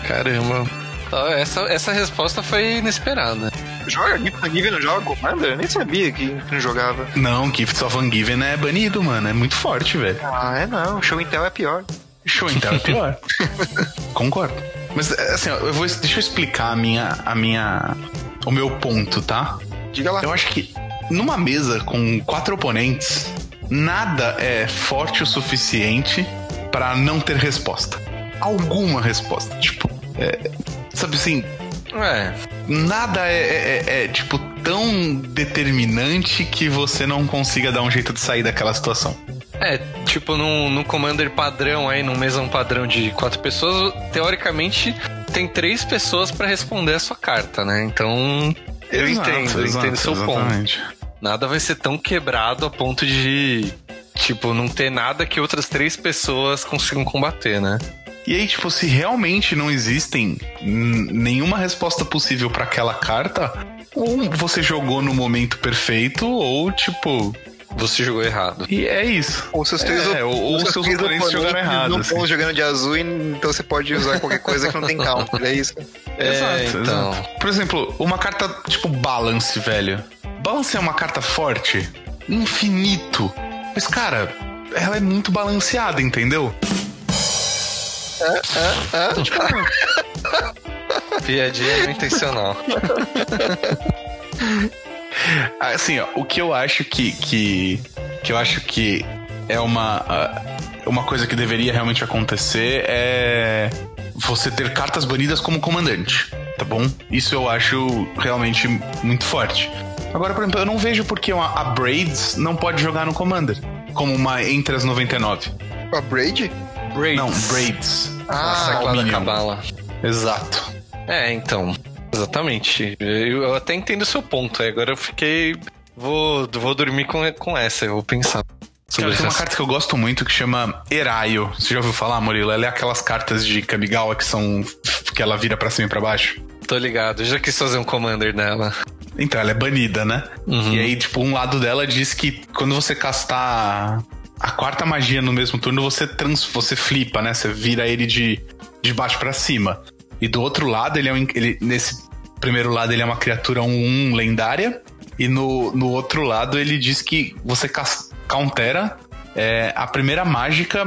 Caramba. Tá, Essa, essa resposta foi inesperada. Joga Gift não joga Commander? Eu nem sabia que não jogava. Não, Gifts of Ungiven é banido, mano. É muito forte, velho. Ah, é não. Show Intel é pior. Show então é pior. Concordo. Mas assim, ó, eu vou, deixa eu explicar a minha, a minha, o meu ponto, tá? Diga lá. Eu acho que numa mesa com quatro oponentes, nada é forte o suficiente pra não ter resposta. Alguma resposta. Tipo, é, sabe assim, É, nada é, é- é, é, tipo tão determinante que você não consiga dar um jeito de sair daquela situação. É, tipo, num, num Commander padrão aí, num mesão padrão de quatro pessoas, teoricamente tem três pessoas pra responder a sua carta, né? Então, eu Exato, entendo, eu entendo seu ponto. exatamente. Nada vai ser tão quebrado a ponto de, tipo, não ter nada que outras três pessoas consigam combater, né? E aí, tipo, se realmente não existem nenhuma resposta possível pra aquela carta, ou você jogou no momento perfeito, ou tipo. Você jogou errado. E é isso. Ou seus três, É, ou- ou seus oponentes jogaram errado, Não assim. estão jogando de azul, então você pode usar qualquer coisa que não tem counter, é isso? É, exato, então. exato. Por exemplo, uma carta tipo Balance, velho. Balance é uma carta forte, infinito. Mas, cara, ela é muito balanceada, entendeu? Piadinha não intencional. Assim, ó, o que eu acho que, que. que eu acho que é uma. uma coisa que deveria realmente acontecer é. Você ter cartas banidas como comandante, tá bom? Isso eu acho realmente muito forte. Agora, por exemplo, eu não vejo porque uma, a Braids não pode jogar no Commander. Como uma entre as 99. A Braid? Braids. Não, Braids. Ah, clã da Minion. cabala. Exato. É, então. Exatamente. Eu, eu até entendo o seu ponto. Agora eu fiquei. Vou, vou dormir com, com essa, eu vou pensar. Cara, tem uma carta que eu gosto muito que chama Eraio. Você já ouviu falar, Murilo? Ela é aquelas cartas de Kamigawa que são. que ela vira pra cima e pra baixo. Tô ligado, eu já quis fazer um commander dela. Então, ela é banida, né? Uhum. E aí, tipo, um lado dela diz que quando você castar a quarta magia no mesmo turno, você trans, você flipa, né? Você vira ele de, de baixo pra cima. E do outro lado, ele é um, ele, nesse primeiro lado, ele é uma criatura 1-1 lendária. E no, no outro lado, ele diz que você countera é, a primeira mágica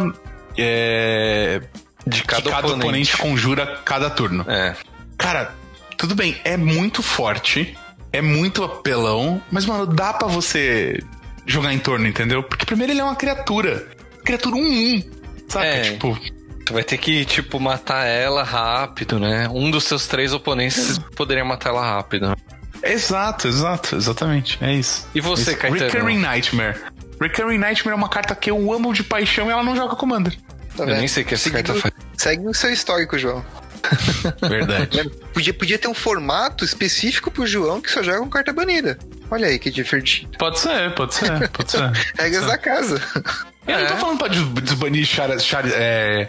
é, De que cada, cada oponente conjura cada turno. É. Cara, tudo bem, é muito forte, é muito apelão, mas, mano, dá pra você jogar em torno, entendeu? Porque primeiro ele é uma criatura. Criatura 1-1. Sabe? É. Tipo, Tu vai ter que, tipo, matar ela rápido, né? Um dos seus três oponentes poderia matar ela rápido. exato, exato, exatamente. É isso. E você, Isso. Caetano? Recurring Nightmare. Recurring Nightmare é uma carta que eu amo de paixão e ela não joga Commander. Tá Eu nem sei o que essa Seguindo- carta faz. Segue o seu histórico, João. Verdade. Podia, podia ter um formato específico pro João que só joga com carta banida. Olha aí que divertido. pode ser, pode ser, pode ser. Regras da casa. Eu não tô É. falando pra des- desbanir Chara, Chara, é,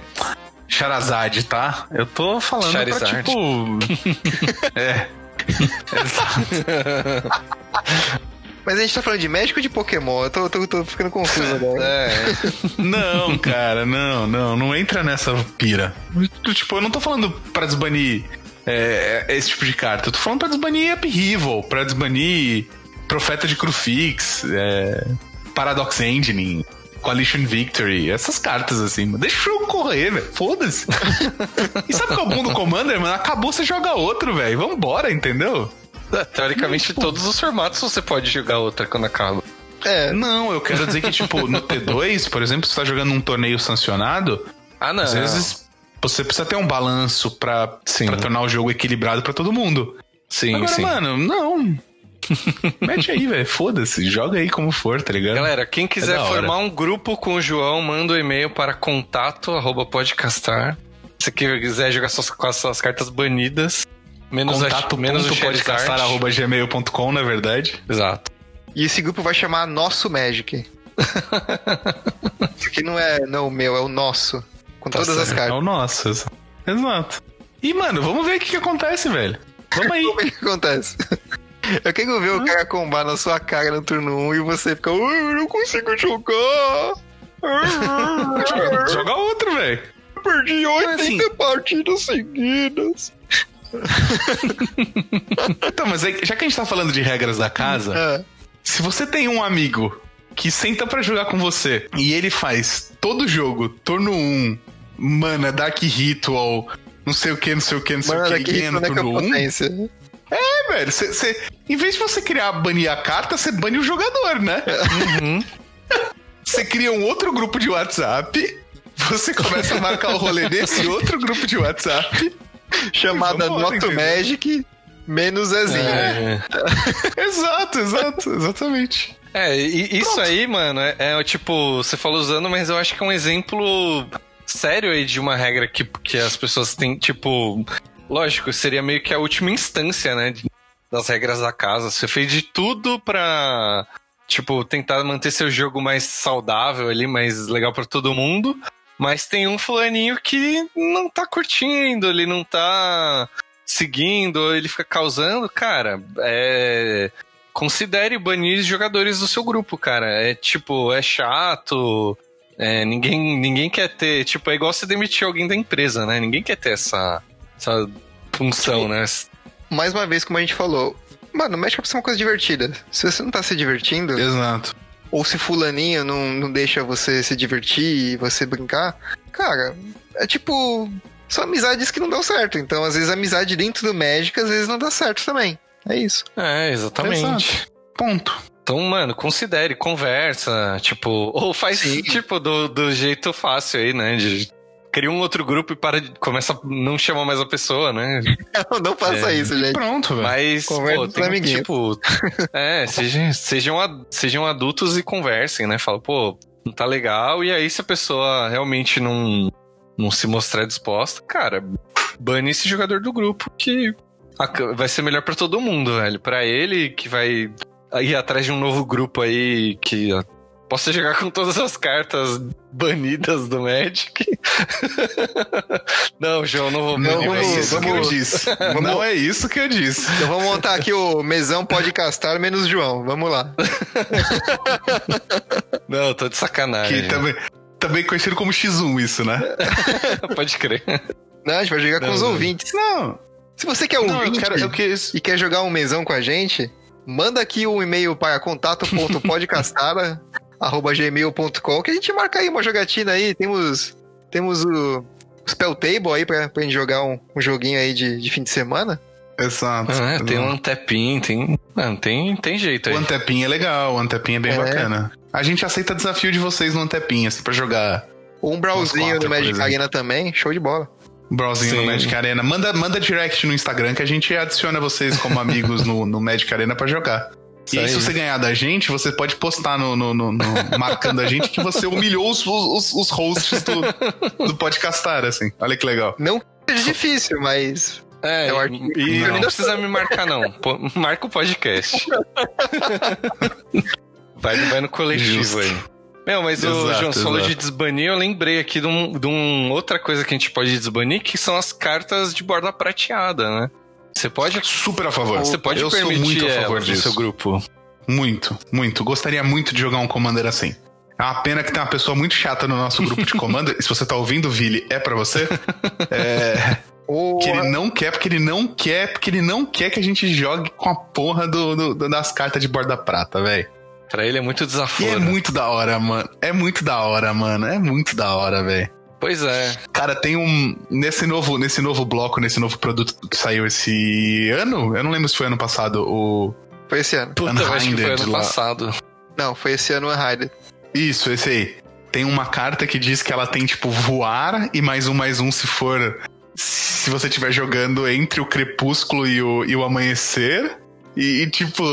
Charazade, tá? Eu tô falando pra, Charizard. tipo... é. Mas a gente tá falando de médico ou de Pokémon? Eu tô, tô, tô ficando confuso agora. É, Não, cara, não, não, não entra nessa pira. Tipo, eu não tô falando pra desbanir é, esse tipo de carta. Eu tô falando pra desbanir Upheaval, pra desbanir Profeta de Crufix, é, Paradox Engine, Coalition Victory, essas cartas assim. mano. Deixa o jogo correr, velho. Foda-se. e sabe qual é o bom do Commander, mano? Acabou, você joga outro, velho. Vambora, entendeu? teoricamente, todos os formatos você pode jogar outra quando acaba. É, Não, eu quero dizer que, tipo, no T2, por exemplo, você tá jogando um torneio sancionado, Ah, não. Às vezes você precisa ter um balanço pra, tornar o jogo equilibrado pra todo mundo. Sim, Agora, sim. mano, não. Mete aí, velho. Foda-se. Joga aí como for, tá ligado? Galera, quem quiser É da hora. formar um grupo com o João, manda um e-mail para contato arroba podcastar. Se quiser jogar suas, com as suas cartas banidas, menos, a, Contato menos o podcastar arroba gmail.com, na verdade. Exato. e esse grupo vai chamar Nosso Magic. Porque não é, não é o meu, é o nosso. Com Tá todas as É o cartas. nosso. exa- Exato. E, mano, vamos ver o que, que acontece, velho. Vamos aí. Como é que acontece? Eu quero ver o cara combar na sua cara no turno 1 e você fica, "Ai, eu não consigo jogar. joga, joga outro, velho. Eu perdi 80 assim- partidas seguidas. Então, mas aí, já que a gente tá falando de regras da casa, É. Se você tem um amigo que senta pra jogar com você e ele faz todo jogo, turno 1, mana, Dark Ritual, não sei o que, não sei o que, não sei Mano, o que, ganha no é turno 1. É, velho, você, você- em vez de você criar, banir a carta, você bane o jogador, né? Uhum. Você cria um outro grupo de WhatsApp, você começa a marcar o rolê desse outro grupo de WhatsApp. Chamada Noto? Magic menos Zezinho. É, Exato, exato, exatamente. é e isso aí, mano, é, é tipo, você falou usando, mas eu acho que é um exemplo sério aí de uma regra que, que as pessoas têm, tipo, lógico, seria meio que a última instância, né, das regras da casa. Você fez de tudo pra, tipo, tentar manter seu jogo mais saudável ali, mais legal pra todo mundo. Mas tem um fulaninho que não tá curtindo, ele não tá seguindo, ele fica causando, cara, é. Considere banir jogadores do seu grupo, cara. É tipo, é chato. é, ninguém, ninguém quer ter. Tipo, é igual você demitir alguém da empresa, né? Ninguém quer ter essa, essa função, né? Mais uma vez, como a gente falou, mano, o Magic é pra ser uma coisa divertida. Se você não tá se divertindo, Exato. ou se fulaninho não, não deixa você se divertir e você brincar, cara, é tipo. São amizades que não dão certo. Então, às vezes, a amizade dentro do Magic, às vezes, não dá certo também. É isso. É, exatamente. Ponto. Então, mano, considere, conversa, tipo, ou faz, Sim. tipo, do, do jeito fácil aí, né? De cria um outro grupo e para de, começa a não chamar mais a pessoa, né? não faça É. isso, gente. Pronto, velho. Mas, Conversa pô, tem, tipo, é, sejam, sejam, ad- sejam adultos e conversem, né? Fala, pô, não tá legal, e aí se a pessoa realmente não, não se mostrar disposta, cara, bane esse jogador do grupo, que vai ser melhor pra todo mundo, velho. Pra ele, que vai ir atrás de um novo grupo aí, que ó, possa jogar com todas as cartas banidas do Magic. não, João, não vou Não, Não é vamos- isso que eu vamos- disse. Não é isso que eu disse. Então vamos montar aqui o mesão pode castar menos João. Vamos lá. Não, tô de sacanagem. Que também, também conhecido como X1 isso, né? Pode crer. Não, a gente vai jogar com Não, os não. ouvintes. Não, Se você quer não, eu ouvinte quero. E quer jogar um mesão com a gente, manda aqui o e-mail para contato.podcastara.gmail.com que a gente marca aí uma jogatina aí. Temos, temos o, o Spell Table aí pra, pra gente jogar um, um joguinho aí de, de fim de semana. Exato. Ah, tem um tapin, tem. Não, tem, tem jeito aí. O Antepin é legal, o Antepin é bem É. bacana. A gente aceita desafio de vocês no Antepin, assim, pra jogar Ou um do por Magic. Arena também. Show de bola. browsinho no. Magic Arena. Manda, manda direct no Instagram que a gente adiciona vocês como amigos no, no Magic Arena pra jogar. E aí, se você ganhar da gente, você pode postar no, no- no- no- marcando a gente que você humilhou os, os, os hosts do, do podcastar, assim. Olha que legal. Não que seja difícil, mas É, É o artigo. e Não. não precisa me marcar, não. Marca o podcast. vai, vai no coletivo Justo. aí. Meu, mas o Exato, João, você falou exato. de desbanir, eu lembrei aqui de, um, de um- outra coisa que a gente pode desbanir, que são as cartas de borda prateada, né? Você pode, Super a favor. você pode Eu sou permitir muito a favor elas no disso. seu grupo. Muito, muito. Gostaria muito de jogar um Commander assim. É uma pena que tem uma pessoa muito chata no nosso grupo de Commander. e se você tá ouvindo, Vili, é pra você. É, o que ele não quer, porque ele não quer, porque ele não quer que a gente jogue com a porra do, do- das cartas de borda prata, velho. Pra ele é muito E desaforo. é muito da hora, mano. É muito da hora, mano. É muito da hora, velho. Pois é. Cara, tem um. Nesse novo, nesse novo bloco, nesse novo produto que saiu esse ano, eu não lembro se foi ano passado, o. foi esse ano. Puta, eu acho que foi ano lá. passado. Não, foi esse ano o Unhided. Isso, esse aí. Tem uma carta que diz que ela tem, tipo, voar e mais um, mais um se for. Se você estiver jogando entre o crepúsculo e o, e o amanhecer. E, e, tipo,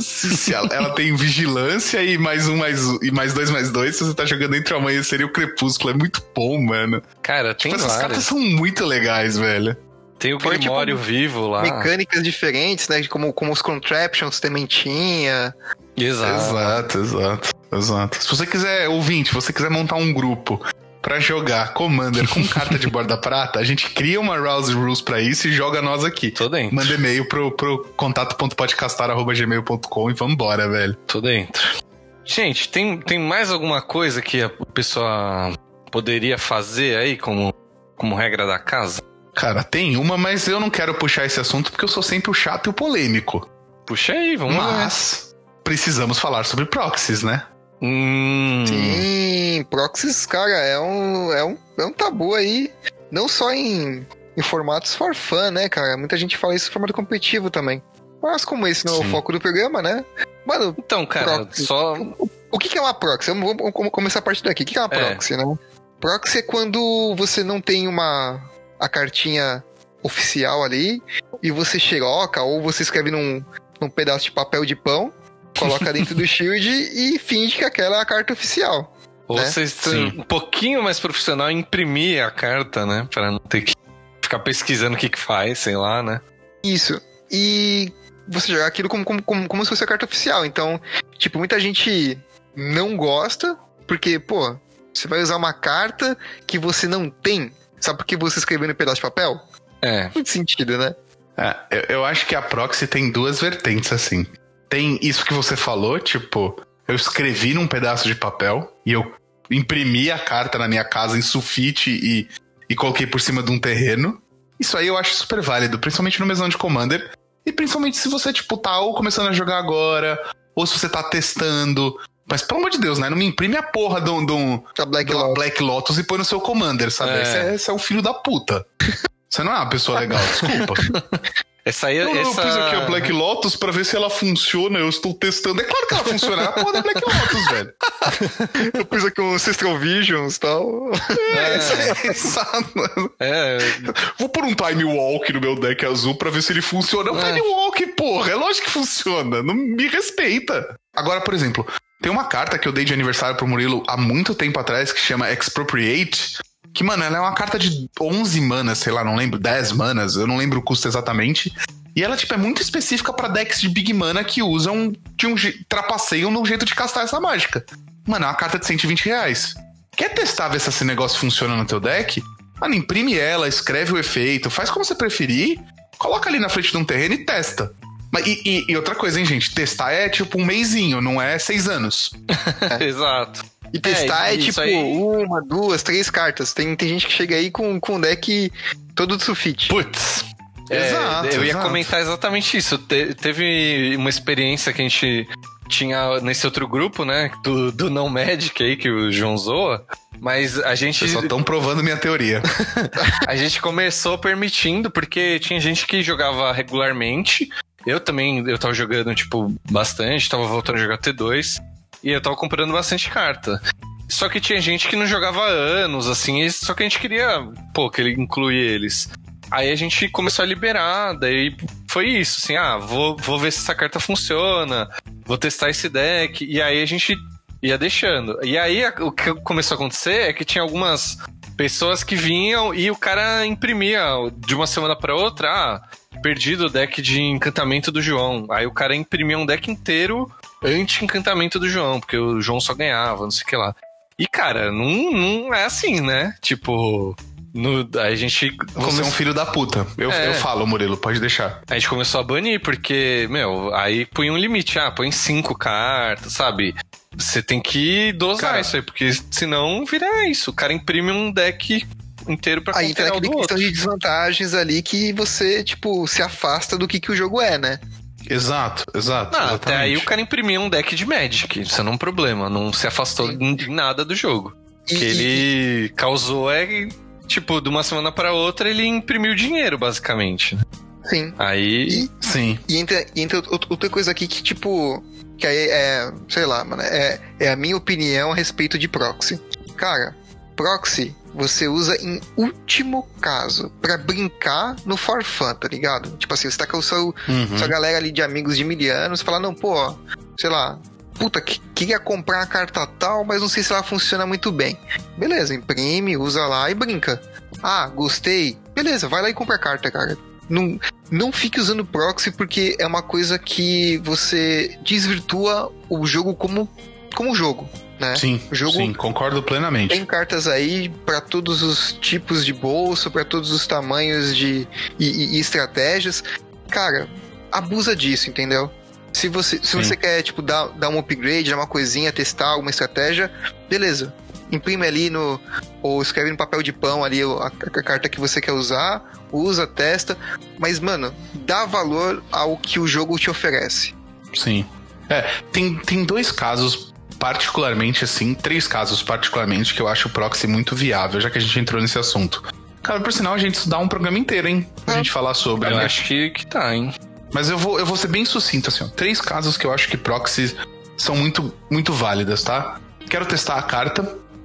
se, se ela, ela tem vigilância e mais um, mais um, e mais dois, mais dois, se você tá jogando entre o amanhecer e o crepúsculo. É muito bom, mano. Cara, tem Tipo, essas cartas várias. são muito legais, velho. Tem o Foi, tipo, vivo lá. Mecânicas diferentes, né? Como, como os contraptions também tinha. Exato. Exato, exato, exato. Se você quiser, ouvinte, se você quiser montar um grupo pra jogar Commander com carta de borda prata, a gente cria uma Rouse Rules pra isso e joga nós aqui. Tô dentro. Manda e-mail pro, pro contato.podcastar.gmail.com e vambora, velho. Tô dentro. Gente, tem, tem mais alguma coisa que a pessoa poderia fazer aí como, como regra da casa? Cara, tem uma, mas eu não quero puxar esse assunto porque eu sou sempre o chato e o polêmico. Puxa aí, vamos lá. Mas precisamos falar sobre proxies, né? Hum, Sim, proxies, cara, é um, é um, é um tabu aí. Não só em, em formatos for fun, né, cara? Muita gente fala isso em formato competitivo também. Mas como esse não é o Sim. foco do programa, né? Mano, Então, cara, Proxy. só. o que que é uma proxy? Vamos, vamos- começar a partir daqui. O que é uma É. proxy, né? Proxy é quando você não tem uma a cartinha oficial ali e você xeroca ou você escreve num, num pedaço de papel de pão, coloca dentro do shield e finge que aquela é a carta oficial. Ou né? vocês têm um pouquinho mais profissional imprimir a carta, né? Pra não ter que ficar pesquisando o que que faz, sei lá, né? Isso. E você jogar aquilo como, como, como, como se fosse a carta oficial. Então, tipo, muita gente não gosta, porque, pô, você vai usar uma carta que você não tem. Sabe por que você escreveu no pedaço de papel? É. Muito sentido, né? É, eu, eu acho que a proxy tem duas vertentes, assim. Tem isso que você falou, tipo, eu escrevi num pedaço de papel e eu imprimi a carta na minha casa em sulfite e, e coloquei por cima de um terreno. Isso aí eu acho super válido, principalmente no mesão de Commander. E principalmente se você, tipo, tá ou começando a jogar agora, ou se você tá testando, Mas pelo amor de Deus, né? Não me imprime a porra de um, de um- A Black de uma Lotus. Black Lotus e põe no seu Commander, sabe? É. Esse, é, esse é um filho da puta. Você não é uma pessoa legal, desculpa. Essa aí, Eu, eu essa... pus aqui a Black Lotus pra ver se ela funciona. Eu estou testando. É claro que ela funciona. É a porra da Black Lotus, velho. Eu pus aqui um Ancestral Visions e tal. É, exato. É, Vou pôr um Time Walk no meu deck azul pra ver se ele funciona. É um É. Time Walk, porra. É lógico que funciona. Não me respeita. Agora, por exemplo, tem uma carta que eu dei de aniversário pro Murilo há muito tempo atrás que chama Expropriate. Que, mano, ela é uma carta de 11 manas, sei lá, não lembro, 10 manas, eu não lembro o custo exatamente. E ela, tipo, é muito específica pra decks de Big Mana que usam, de um trapaceiam no jeito de castar essa mágica. Mano, é uma carta de 120 reais. Quer testar ver se esse negócio funciona no teu deck? Mano, imprime ela, escreve o efeito, faz como você preferir, coloca ali na frente de um terreno e testa. E, e- e outra coisa, hein, gente? Testar é tipo um mêsinho, não é seis anos. exato. E testar é, isso tipo aí- uma, duas, três cartas. Tem, tem gente que chega aí com, com um deck todo de sulfite. Putz. É, Exato, eu ia exato. comentar exatamente isso. Te- teve uma experiência que a gente tinha nesse outro grupo, né? Do, do Não Magic aí, que o João zoa. Mas a gente, Vocês só estão provando minha teoria. a gente começou permitindo, porque tinha gente que jogava regularmente. Eu também, eu tava jogando, tipo, bastante, tava voltando a jogar T2. E eu tava comprando bastante carta. Só que tinha gente que não jogava há anos, assim, só que a gente queria, pô, que ele inclui eles. Aí a gente começou a liberar, daí foi isso, assim, ah, vou, vou ver se essa carta funciona, vou testar esse deck, e aí a gente ia deixando. E aí o que começou a acontecer é que tinha algumas pessoas que vinham e o cara imprimia de uma semana pra outra, ah, perdido o deck de encantamento do João. Aí o cara imprimia um deck inteiro anti-encantamento do João, porque o João só ganhava, não sei o que lá. E, cara, não, não é assim, né? Tipo, no, a gente Você começou, é um filho da puta. Eu, É. eu falo, Murilo, pode deixar. a gente começou a banir, porque, meu, aí põe um limite, ah, põe cinco cartas, sabe? Você tem que dosar Cara. isso aí, porque senão vira isso. O cara imprime um deck inteiro pra Aí entra aquele do questão de desvantagens ali que você, tipo, se afasta do que, que o jogo é, né? Exato, exato. Não, até aí o cara imprimia um deck de Magic, isso não é um problema, não se afastou em nada do jogo. O E- que ele causou é, tipo, de uma semana pra outra ele imprimiu dinheiro, basicamente. Sim. Aí. E- Sim. E entra, e entra out- outra coisa aqui que, tipo, que aí é, sei lá, mano, é, é a minha opinião a respeito de proxy. Cara, proxy você usa em último caso pra brincar no for fun, tá ligado? Tipo assim, você tá com o seu, Uhum. sua galera ali de amigos de milianos, fala, não, pô, ó, sei lá, puta, que- queria comprar a carta tal, mas não sei se ela funciona muito bem. Beleza, imprime, usa lá e brinca. Ah, gostei. Beleza, vai lá e compra a carta, cara. Não, não fique usando proxy porque é uma coisa que você desvirtua o jogo como, como jogo, né? Sim, O jogo sim, concordo plenamente. tem cartas aí pra todos os tipos de bolso, pra todos os tamanhos de e, e- e estratégias. Cara, abusa disso, entendeu? Se você, se Sim. você quer tipo dar, dar um upgrade, dar uma coisinha, testar alguma estratégia, beleza. Imprime ali no ou escreve no papel de pão ali a, a carta que você quer usar, usa, testa, mas mano, dá valor ao que o jogo te oferece. Sim. É, tem, tem dois casos particularmente, assim, três casos particularmente que eu acho o proxy muito viável, já que a gente entrou nesse assunto. Cara, por sinal, a gente dá um programa inteiro, hein? Pra Ah. gente falar sobre, Eu né? acho que, que tá, hein? Mas eu vou, eu vou ser bem sucinto, assim, ó. Três casos que eu acho que proxies são muito, muito válidas, tá? Quero testar a carta,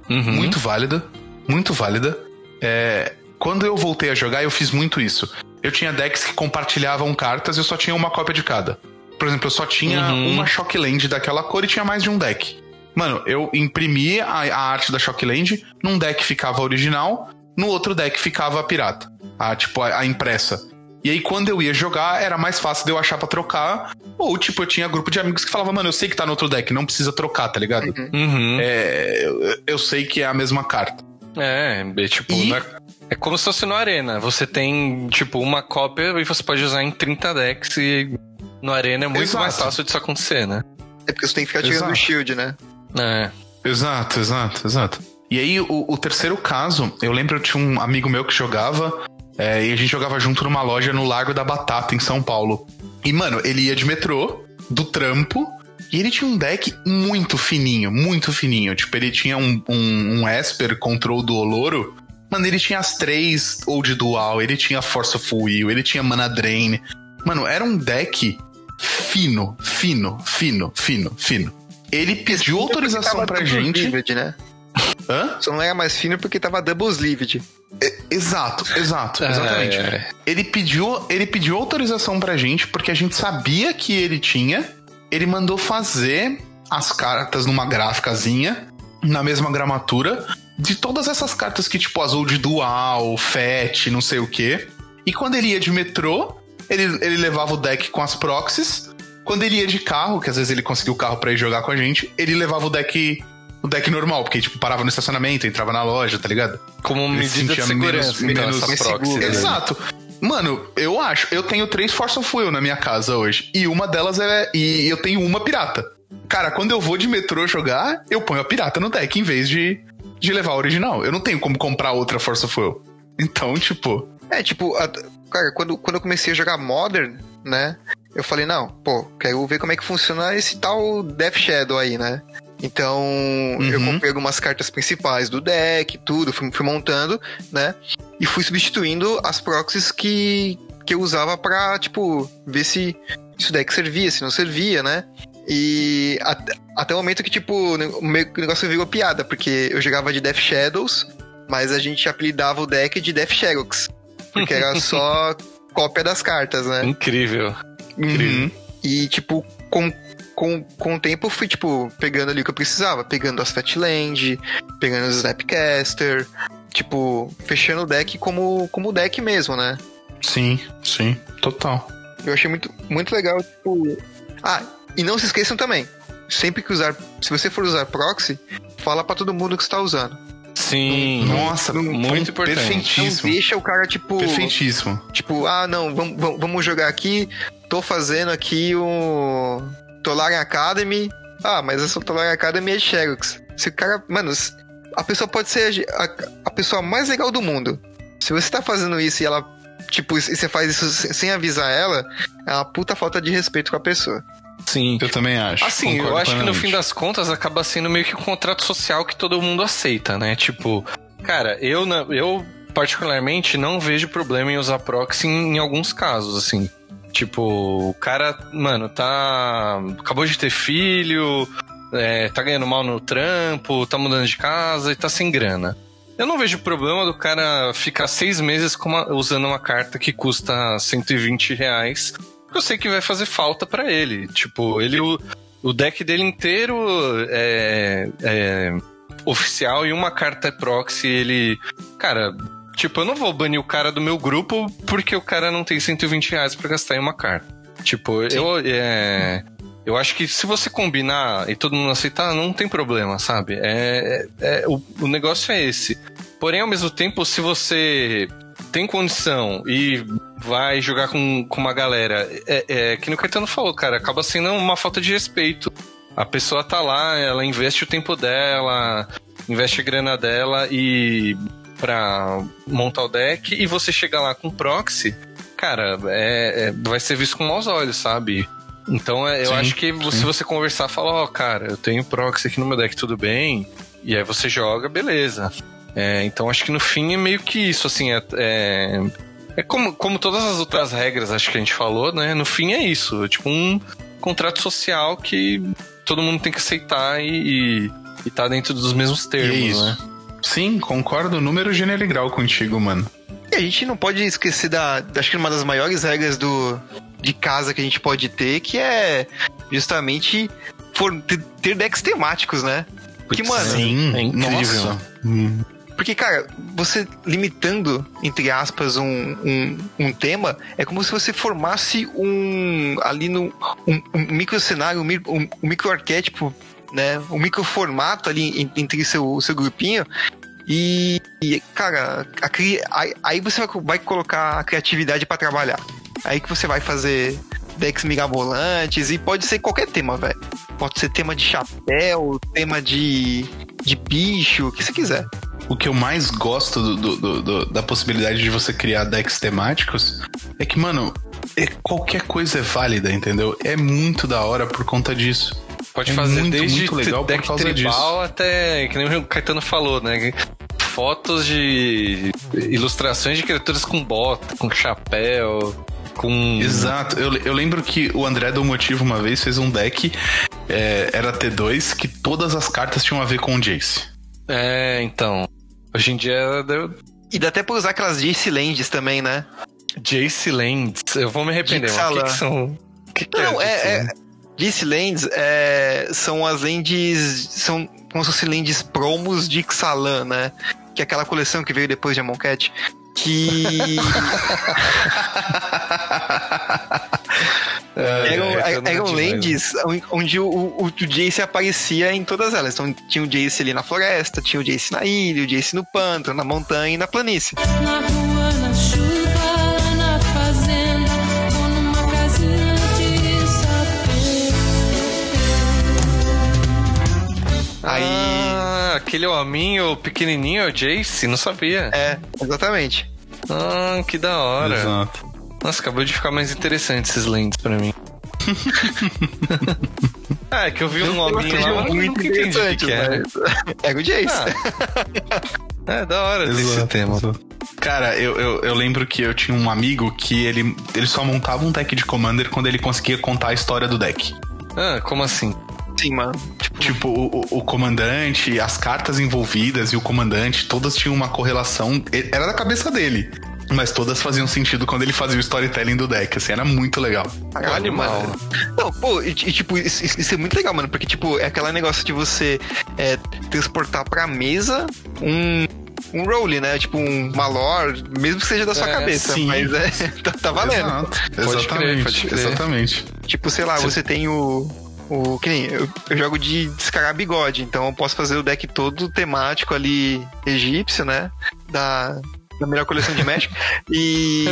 Uhum. muito válida, muito válida. É, quando eu voltei a jogar, eu fiz muito isso. Eu tinha decks que compartilhavam cartas e eu só tinha uma cópia de cada. Por exemplo, eu só tinha Uhum. uma Shockland daquela cor e tinha mais de um deck. Mano, eu imprimia a, a arte da Shockland, num deck ficava a original, no outro deck ficava a pirata. A, tipo, a, a impressa. E aí, quando eu ia jogar, era mais fácil de eu achar pra trocar. Ou, tipo, eu tinha grupo de amigos que falavam, mano, eu sei que tá no outro deck, não precisa trocar, tá ligado? Uhum. É, eu, eu sei que é a mesma carta. É, é tipo, E- na- é como se fosse no Arena. Você tem, tipo, uma cópia e você pode usar em 30 decks e no Arena é muito Exato. mais fácil disso acontecer, né? É porque você tem que ficar tirando o shield, né? É. Exato, exato, exato. E aí, o, o terceiro caso, eu lembro de um amigo meu que jogava, é, e a gente jogava junto numa loja no Largo da Batata, em São Paulo. E, mano, ele ia de metrô, do trampo, E ele tinha um deck muito fininho, muito fininho. Tipo, ele tinha um, um, um Esper Control do Oloro. Mano, ele tinha as três Old Dual, ele tinha Force of Will, ele tinha Mana Drain. Mano, era um deck fino, fino, fino, fino, fino. Ele pediu autorização pra double gente. sleeved, né? Hã? Só não era mais fino porque tava double sleeved. E- Exato, exato, exatamente. É, é. Ele pediu, ele pediu autorização pra gente porque a gente sabia que ele tinha. Ele mandou fazer as cartas numa gráficazinha, na mesma gramatura, de todas essas cartas que, tipo, azul de dual, fat, não sei o quê. E quando ele ia de metrô, ele, ele levava o deck com as proxies. Quando ele ia de carro, que às vezes ele conseguiu o carro pra ir jogar com a gente, ele levava o deck. O deck normal, porque, tipo, parava no estacionamento, entrava na loja, tá ligado? Como Ele medida de sentia segurança, menos- menos- proxy. seguro, né? Exato. Mano, eu acho, eu tenho três Force of Will na minha casa hoje. E uma delas é. E eu tenho uma pirata. Cara, quando eu vou de metrô jogar, eu ponho a pirata no deck em vez de, de levar a original. Eu não tenho como comprar outra Force of Will. Então, tipo. É, tipo, a- cara, quando, quando eu comecei a jogar Modern, né? Eu falei, não, pô, quero ver como é que funciona esse tal Death Shadow aí, né? Então, eu Uhum. comprei algumas cartas principais do deck, tudo, fui, fui montando, né? E fui substituindo as proxies que, que eu usava pra, tipo, ver se, se o deck servia, se não servia, né? E at- até o momento que, tipo, o negócio virou piada, porque eu jogava de Death Shadows, mas a gente apelidava o deck de Death Shadows. Porque era só cópia das cartas, né? Incrível. Uhum. E, tipo, com, com, com o tempo eu fui, tipo, pegando ali o que eu precisava. Pegando as Fatland, pegando os Snapcaster, tipo, fechando o deck como, como deck mesmo, né? Sim, sim, total. Eu achei muito, muito legal, tipo... Ah, e não se esqueçam também. Sempre que usar... Se você for usar proxy, fala pra todo mundo que você tá usando. Sim. Nossa, muito importante. Não Perfeitíssimo. deixa o cara, tipo... Perfeitíssimo. Tipo, ah, não, vamos- vamos jogar aqui. Tô fazendo aqui o Tolarian Academy. Ah, mas essa Tolarian Academy é de Xerox. Se o cara. Mano, a pessoa pode ser a, a pessoa mais legal do mundo. Se você tá fazendo isso e ela. Tipo, e você faz isso sem sem avisar ela, é uma puta falta de respeito com a pessoa. Sim. Eu também acho. Assim, eu Concordo acho que no fim das contas acaba sendo meio que um contrato social que todo mundo aceita, né? Tipo, cara, eu, eu particularmente não vejo problema em usar proxy em, em alguns casos, assim. Tipo, o cara, mano, tá. acabou de ter filho, é, tá ganhando mal no trampo, tá mudando de casa e tá sem grana. Eu não vejo problema do cara ficar seis meses uma- usando uma carta que custa 120 reais porque eu sei que vai fazer falta pra ele. Tipo, ele o, o deck dele inteiro é, é oficial e uma carta é proxy. Ele, cara, tipo, eu não vou banir o cara do meu grupo porque o cara não tem 120 reais pra gastar em uma carta. Tipo, eu é, eu acho que se você combinar e todo mundo aceitar, não tem problema, sabe? É, é- é- o, o negócio é esse. Porém, ao mesmo tempo, se você tem condição e vai jogar com, com uma galera, é, é que no Caetano falou, cara, acaba sendo uma falta de respeito. A pessoa tá lá, ela investe o tempo dela, investe a grana dela e pra montar o deck, e você chega lá com proxy, cara, é, é- vai ser visto com maus olhos, sabe? Então é, eu Sim, acho que se você conversar, fala, ó, cara, eu tenho proxy aqui no meu deck, tudo bem? E aí você joga, beleza. É, então acho que no fim é meio que isso, assim, é, é, é como, como todas as outras regras, acho que a gente falou, né? No fim é isso, é tipo um contrato social que todo mundo tem que aceitar e, e, e tá dentro dos mesmos termos, isso. né? Sim, concordo número gênero e grau contigo, mano. E a gente não pode esquecer da. Acho que uma das maiores regras do, de casa que a gente pode ter, que é justamente for, ter, ter decks temáticos, né? Porque, mano, Sim, é incrível. Nossa. Hum, Porque, cara, você limitando, entre aspas, um, um, um tema, é como se você formasse um. ali no. um, um micro cenário, um, um, um micro arquétipo, né? Um micro formato ali en- entre seu, o seu grupinho. E, e, cara, a aí, você vai, colocar a criatividade pra trabalhar. Aí que você vai fazer decks mirabolantes e pode ser qualquer tema, velho. Pode ser tema de chapéu, tema de, de bicho, o que você quiser. O que eu mais gosto do- do- do- da possibilidade de você criar decks temáticos é que, mano, é- qualquer coisa é válida, entendeu? É muito da hora por conta disso. Pode É fazer muito, desde muito legal por deck causa tribal até, que nem o Caetano falou, né? Fotos de ilustrações de criaturas com bota, com chapéu, com. Exato. Eu, eu lembro que o André do Motivo uma vez fez um deck, é, era T2, que todas as cartas tinham a ver com o Jace. É, então. Hoje em dia deu E dá até pra usar aquelas Jace Lands também, né? Jace Lands. Eu vou me arrepender, mas o que, que são. Que, que Não, é, é, É, Lands? É, são as lands. São como se fossem lands promos de Ixalan, né? Que é aquela coleção que veio depois de Amonkhet. Que. eram é, eram tive lands onde o, o, o Jace aparecia em todas elas. Então tinha o Jace ali na floresta, tinha o Jace na ilha, o Jace no pântano, na montanha e na planície. Na Aí. Ah, aquele hominho pequenininho, é o Jace, não sabia. É, exatamente. Ah, que da hora. Exato. Nossa, acabou de ficar mais interessante esses lentes pra mim. ah, é que eu vi um hominho lá, mas eu nunca entendi o que, era. Era o Jace. Ah, é da hora desse Exato, tema. exato. Cara, eu, eu, eu lembro que eu tinha um amigo que ele, ele só montava um deck de Commander quando ele conseguia contar a história do deck. Ah, como assim? Sim, mano. Tipo, o, o- o comandante, as cartas envolvidas e o comandante, todas tinham uma correlação. Era da cabeça dele. Mas todas faziam sentido quando ele fazia o storytelling do deck, assim, era muito legal. Caralho, animal. mano. Não, pô, e, e, tipo, isso, isso- é muito legal, mano, porque, tipo, é aquele negócio de você é, transportar pra mesa um. Um role, né? Tipo, um, uma lore, mesmo que seja da sua É, cabeça. sim. Mas é, tá, tá valendo. Exato, exatamente, pode crer. exatamente. Tipo, sei lá, você tem o. O, que nem, eu, eu jogo de descargar bigode, então eu posso fazer o deck todo temático ali egípcio, né? Da, da melhor coleção de Magic. e.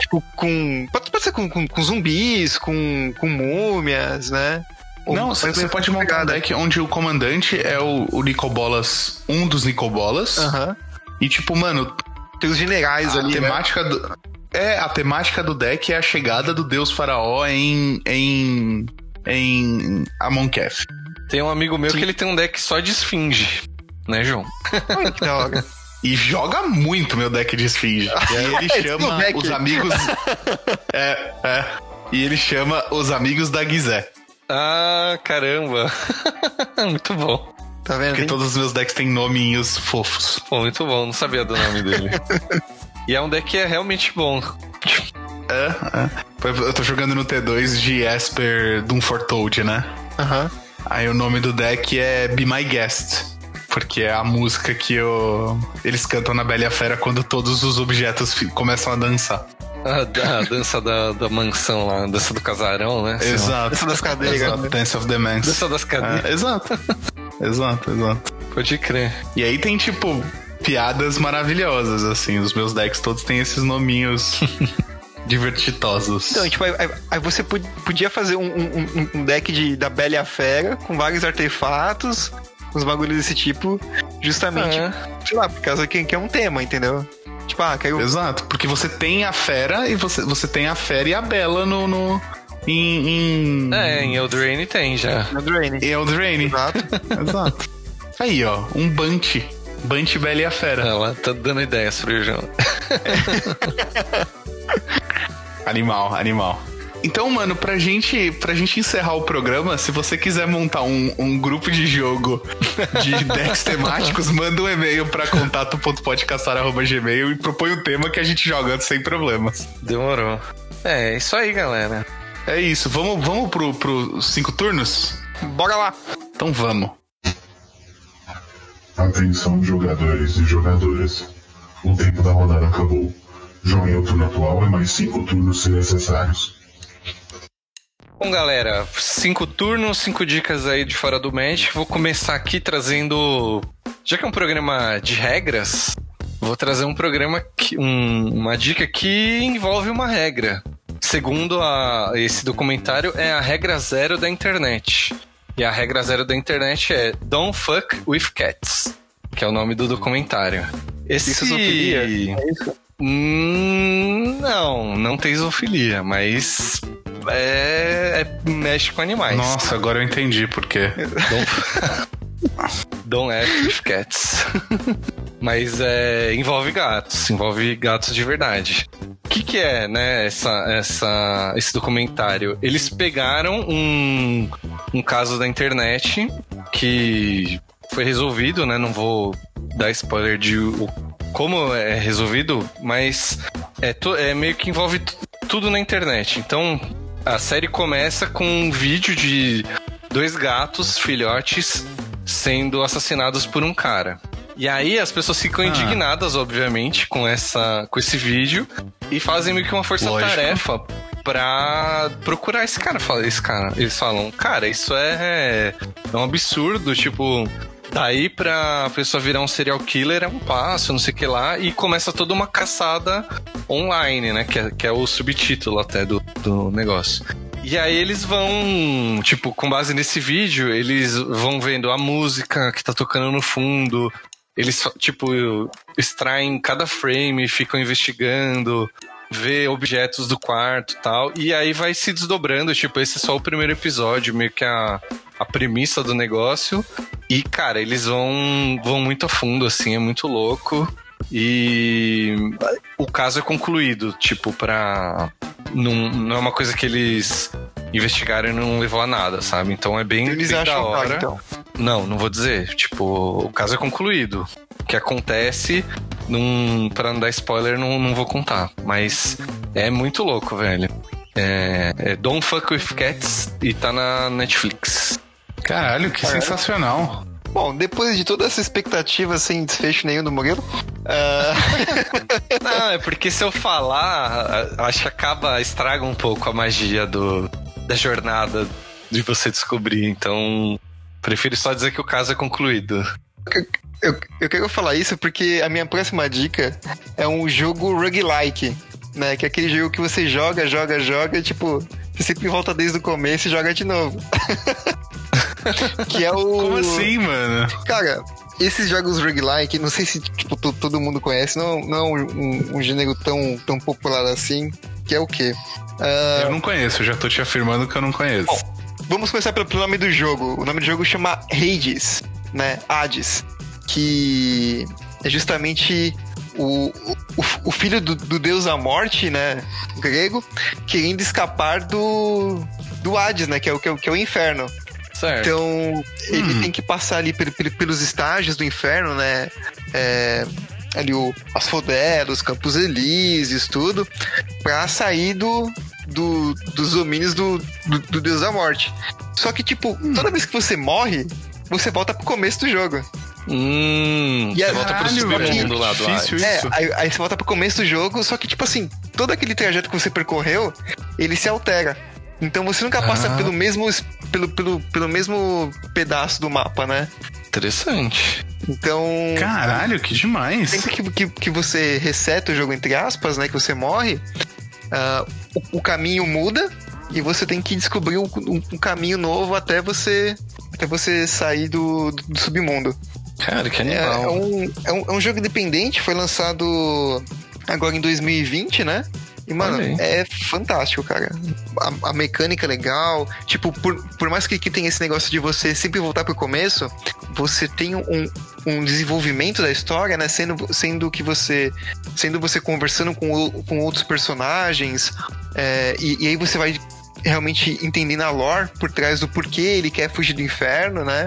tipo, com. Pode, pode ser com, com, com zumbis, com, com múmias, né? Ou- Não, mas você é pode montar um deck onde o comandante é o, o Nicobolas, um dos Nicobolas. Aham. E tipo, mano, Tem os generais a ali. né? temática do. É, a temática do deck é a chegada do deus faraó em. em. Em Amonkhet. Tem um amigo meu que ele tem um deck só de esfinge. Né, João? Que da hora. E joga muito meu deck de esfinge. E aí ele chama os amigos. é, é. E ele chama os amigos da Gizé. Ah, caramba. muito bom. Tá vendo? Porque hein? todos os meus decks têm nominhos fofos. Pô, muito bom. Não sabia do nome dele. E é um deck que é realmente bom. É, é. Eu tô jogando no T2 de Esper Doom Foretold, né? Aham. Aí o nome do deck é Be My Guest. Porque é a música que eu... eles cantam na Bela e a Fera quando todos os objetos começam a dançar. A, a dança da, da mansão lá, a dança do casarão, né? Exato. Dança das cadeiras, Exato. né? Dance of the Mans. Dança das cadeiras. É, exato. exato, exato. Pode crer. E aí tem, tipo, piadas maravilhosas, assim. Os meus decks todos têm esses nominhos divertitosos. Então, tipo, aí, aí- você pod- podia fazer um, um- um- deck de, da Bela e a Fera com vários artefatos, uns bagulhos desse tipo, justamente, É. sei lá, por causa que, que é um tema, entendeu? Tipo, ah, quero. Exato, porque você tem a fera e você, você tem a fera e a bela no. no em, em, É, em Eldraine tem já. No Drain. em Eldraine. Exato. Exato. Aí, ó, um Bunch. Bunch Bela e a Fera. Ela tá dando ideias pro João. Animal, animal. Então, mano, pra gente, pra gente encerrar o programa, se você quiser montar um, um grupo de jogo de decks temáticos, manda um e-mail pra contato.podcastar.gmail e propõe um tema que a gente joga sem problemas. Demorou. É, isso aí, galera. É isso, vamos, vamos pro, pro cinco turnos? Bora lá. Então vamos. Atenção, jogadores e jogadoras. O tempo da rodada acabou. Joguem o turno atual e mais cinco turnos se necessários. Bom, galera, cinco turnos, cinco dicas aí de fora do Magic. Vou começar aqui trazendo. Já que é um programa de regras, vou trazer um programa que. um- uma dica que envolve uma regra. Segundo a- esse documentário, é a regra zero da internet. E a regra zero da internet é Don't fuck with cats. Que é o nome do documentário. Esse é? É isso? Hum, não, não tem zoofilia, mas é, é- mexe com animais. Nossa, agora eu entendi por quê. Don't F with cats. Mas é, envolve gatos, envolve gatos de verdade. O que, que é, né, essa, essa, esse documentário? Eles pegaram um, um caso da internet que foi resolvido, né? Não vou dar spoiler de o- como é resolvido, mas é, to- é meio que envolve tu- tudo na internet. Então, a série começa com um vídeo de dois gatos filhotes sendo assassinados por um cara. E aí as pessoas ficam indignadas, obviamente, com essa com esse vídeo e fazem meio que uma força-tarefa pra procurar esse cara. Esse cara. Eles falam, cara, isso é, é um absurdo, tipo. Daí pra pessoa virar um serial killer é um passo, não sei o que lá, e começa toda uma caçada online, né? Que é, que é o subtítulo até do, do negócio. E aí eles vão, tipo, com base nesse vídeo, eles vão vendo a música que tá tocando no fundo. Eles, tipo, extraem cada frame, ficam investigando, vê objetos do quarto tal. E aí vai se desdobrando, tipo, esse é só o primeiro episódio, meio que a, a premissa do negócio. E, cara, eles vão, vão muito a fundo, assim, é muito louco. E o caso é concluído, tipo, pra. Não, não é uma coisa que eles investigaram e não levou a nada, sabe? Então é bem, Eles bem da acham hora. tá, então. Não, não vou dizer. Tipo, o caso é concluído. O que acontece, não, pra não dar spoiler, não, não vou contar. Mas é muito louco, velho. É, é Don't Fuck With Cats e tá na Netflix. Caralho, que sensacional. Bom, depois de toda essa expectativa sem desfecho nenhum do Murilo, ah, Não, é porque se eu falar, acho que acaba, estraga um pouco a magia do, da jornada de você descobrir. Então, prefiro só dizer que o caso é concluído. eu, eu quero falar isso porque a minha próxima dica é um jogo roguelike, né? Que é aquele jogo que você joga, joga, joga, e, tipo, você sempre volta desde o começo e joga de novo. que é o. Como assim, mano? Cara, esses jogos roguelike, não sei se tipo, to- todo mundo conhece, não, não é um, um- gênero tão, tão popular assim, que é o quê? Ah, Eu não conheço, já tô te afirmando que eu não conheço. Vamos começar pelo, pelo nome do jogo. O nome do jogo chama Hades, né? Hades. Que é justamente o, o, o filho do, do deus da morte, né? Grego, querendo escapar do, do Hades, né? Que é o, que é o, que é o inferno. Certo. Então, ele tem que passar ali pel- pel- pelos estágios do inferno, né? É, ali o Asfodelos, Campos Elíseos, tudo, pra sair do, do- dos domínios do, do, do Deus da Morte. Só que, tipo, toda vez que você morre, você volta pro começo do jogo. Hum, E você a- volta pro submundo lá do difícil Hades. É, Isso. aí, aí você volta pro começo do jogo, só que, tipo assim, todo aquele trajeto que você percorreu, ele se altera. Então você nunca passa Ah. pelo mesmo pelo, pelo, pelo mesmo pedaço do mapa, né? Interessante. Então. Caralho, que demais. Sempre que, que, que você reseta o jogo, entre aspas, né? Que você morre, ah, o, o caminho muda e você tem que descobrir um, um- um caminho novo até você até você sair do, do, do submundo. Cara, que É, é animal. um, é, um, é um jogo independente, foi lançado agora em 2020, né? E, mano, é fantástico, cara. A, a mecânica é legal. Tipo, por, por mais que, que tenha esse negócio de você sempre voltar pro começo, você tem um, um desenvolvimento da história, né? Sendo, sendo que você. Sendo você conversando com, com outros personagens. é, e, e aí você vai realmente entendendo a lore por trás do porquê ele quer fugir do inferno, né?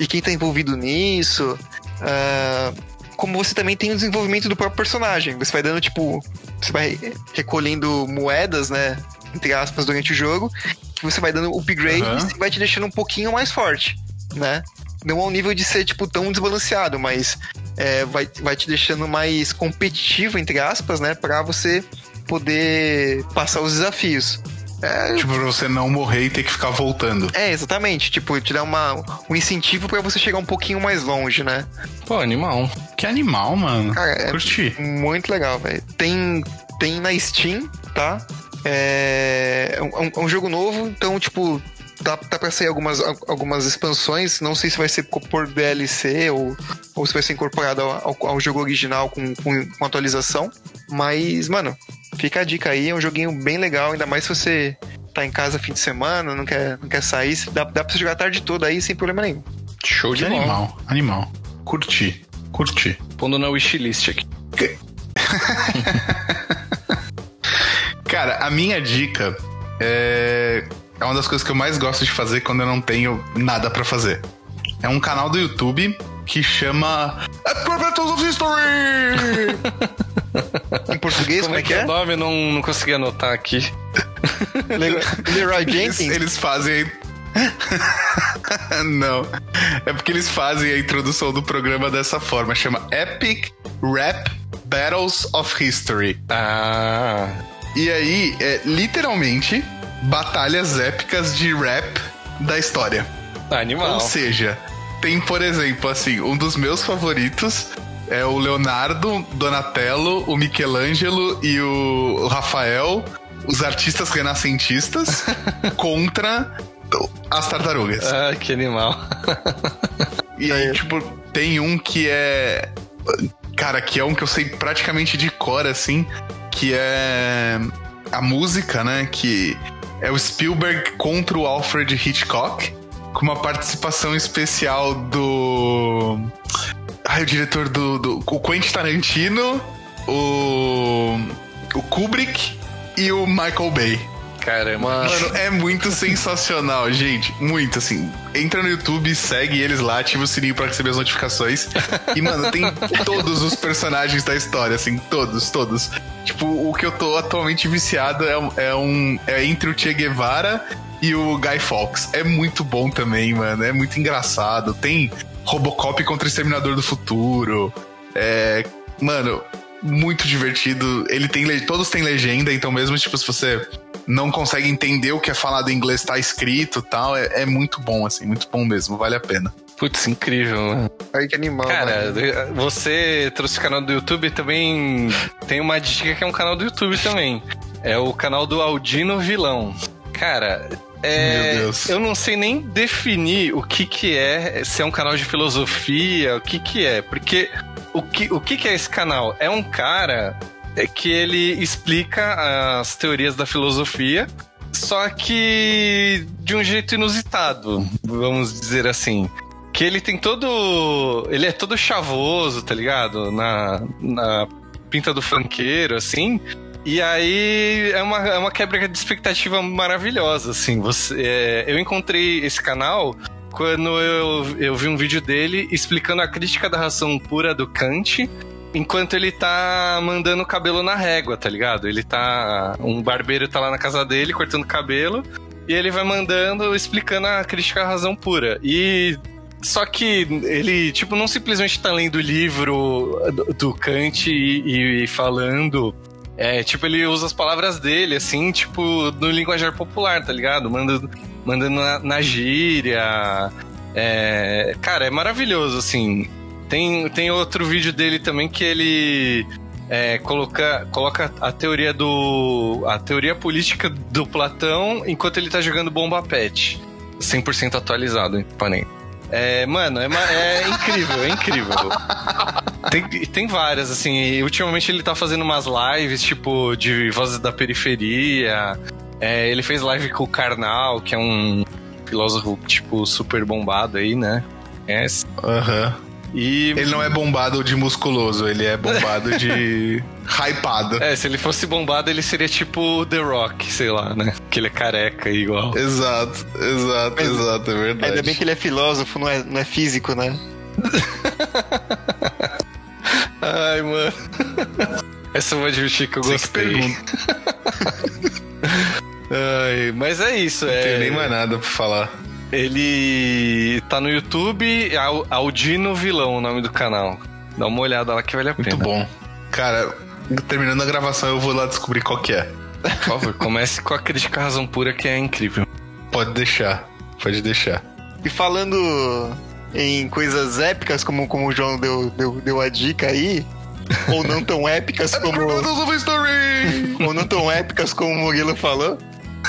E quem tá envolvido nisso. ah, como você também tem o desenvolvimento do próprio personagem. Você vai dando, tipo. Você vai recolhendo moedas, né? Entre aspas, durante o jogo. Que você vai dando upgrades Aham. e vai te deixando um pouquinho mais forte, né? Não ao nível de ser, tipo, tão desbalanceado, mas é, vai, vai te deixando mais competitivo, entre aspas, né? Pra você poder passar os desafios. É, Tipo, pra você não morrer e ter que ficar voltando. é, exatamente. Tipo, te dá uma, um incentivo pra você chegar um pouquinho mais longe, né? Pô, animal. Que animal, mano. Cara, é Curti. muito legal, velho. Tem, tem na Steam, tá? É, é um, é um jogo novo, então, tipo, dá, dá pra sair algumas, algumas expansões. Não sei se vai ser por DLC ou, ou se vai ser incorporado ao, ao- ao jogo original com, com, com atualização. Mas, mano, fica a dica aí. É um joguinho bem legal, ainda mais se você tá em casa fim de semana, não quer, não quer sair, dá, dá pra você jogar a tarde toda aí sem problema nenhum. Show de bola. Animal, animal. Curti, curti. Pondo na wishlist aqui. Cara, a minha dica é... é uma das coisas que eu mais gosto de fazer quando eu não tenho nada pra fazer. É um canal do YouTube que chama Proprietors of History! Em português, Como é que é o nome? Eu não, não consegui anotar aqui. Le- Leroy Eles, Jenkins? eles fazem. Não. É porque eles fazem a introdução do programa dessa forma. Chama Epic Rap Battles of History. Ah. E aí, é literalmente batalhas épicas de rap da história. Animal. Ou seja, tem, por exemplo, assim, um dos meus favoritos é o Leonardo, Donatello, o Michelangelo e o Rafael, os artistas renascentistas, contra as tartarugas. Ah, que animal. E aí, tipo, tem um que é. Cara, que é um que eu sei praticamente de cor, assim, que é a música, né? Que é o Spielberg contra o Alfred Hitchcock, com uma participação especial do. Ai, o diretor do. do o Quentin Tarantino, o. O Kubrick e o Michael Bay. Caramba. Mano, é muito sensacional, gente. Muito, assim. Entra no YouTube, segue eles lá, ativa o sininho pra receber as notificações. E, mano, tem todos os personagens da história, assim, todos, todos. Tipo, o que eu tô atualmente viciado é, um- é um. É entre o Che Guevara e o Guy Fawkes. É muito bom também, mano. É muito engraçado. Tem Robocop contra o Exterminador do Futuro. É. Mano, muito divertido. Ele tem. Todos têm legenda, então mesmo, tipo, se você não consegue entender o que é falado em inglês, tá escrito e tal, é, é muito bom, assim, muito bom mesmo, vale a pena. Putz, incrível, mano. Ai, que animal. Cara, mano. você trouxe o canal do YouTube também. Tem uma dica que é um canal do YouTube também. É o canal do Aldino Vilão. Cara, é, Meu Deus. eu não sei nem definir o que que é, se é um canal de filosofia, o que que é, porque o que, o que que é esse canal? É um cara é que ele explica as teorias da filosofia, só que de um jeito inusitado, vamos dizer assim. Que ele tem todo. Ele é todo chavoso, tá ligado? Na, na pinta do funkeiro, assim. E aí é uma, é uma quebra de expectativa maravilhosa, assim. Você, é, eu encontrei esse canal quando eu, eu vi um vídeo dele explicando a crítica da ração pura do Kant, enquanto ele tá mandando o cabelo na régua, tá ligado? Ele tá. Um barbeiro tá lá na casa dele cortando cabelo. E ele vai mandando, explicando a crítica à razão pura. E só que ele, tipo, não simplesmente tá lendo o livro do, Kant e, e falando. É, tipo, ele usa as palavras dele, assim, tipo, no linguajar popular, tá ligado? Mandando, mandando na, na gíria. É, cara, é maravilhoso, assim. Tem, tem outro vídeo dele também que ele é, coloca, coloca a teoria do. a teoria política do Platão enquanto ele tá jogando bomba pet. 100% atualizado, porém. É, mano, é, é incrível, é incrível. Tem, tem várias, assim. ultimamente ele tá fazendo umas lives, tipo, de vozes da periferia. É, ele fez live com o Karnal, que é um filósofo, tipo, super bombado aí, né? Aham. E. Ele não é bombado de musculoso, ele é bombado de hypado. É, se ele fosse bombado, ele seria tipo The Rock, sei lá, né? Que ele é careca igual. Exato, exato, Mas- exato, é verdade. Ainda bem que ele é filósofo, não é, não é físico, né? Ai, mano. Essa é uma divertida que eu Você gostei. Ai, mas é isso, Não é. tenho nem mais nada pra falar. Ele tá no YouTube, Al- Aldino Vilão, o nome do canal. Dá uma olhada lá que vale a Muito pena. bom. Cara, terminando a gravação, eu vou lá descobrir qual que é. Por favor, comece com a crítica à razão pura, que é incrível. Pode deixar, pode deixar. E falando em coisas épicas, como, como o João deu, deu, deu a dica aí, ou não tão épicas como. Of History! ou não tão épicas como o Murilo falou,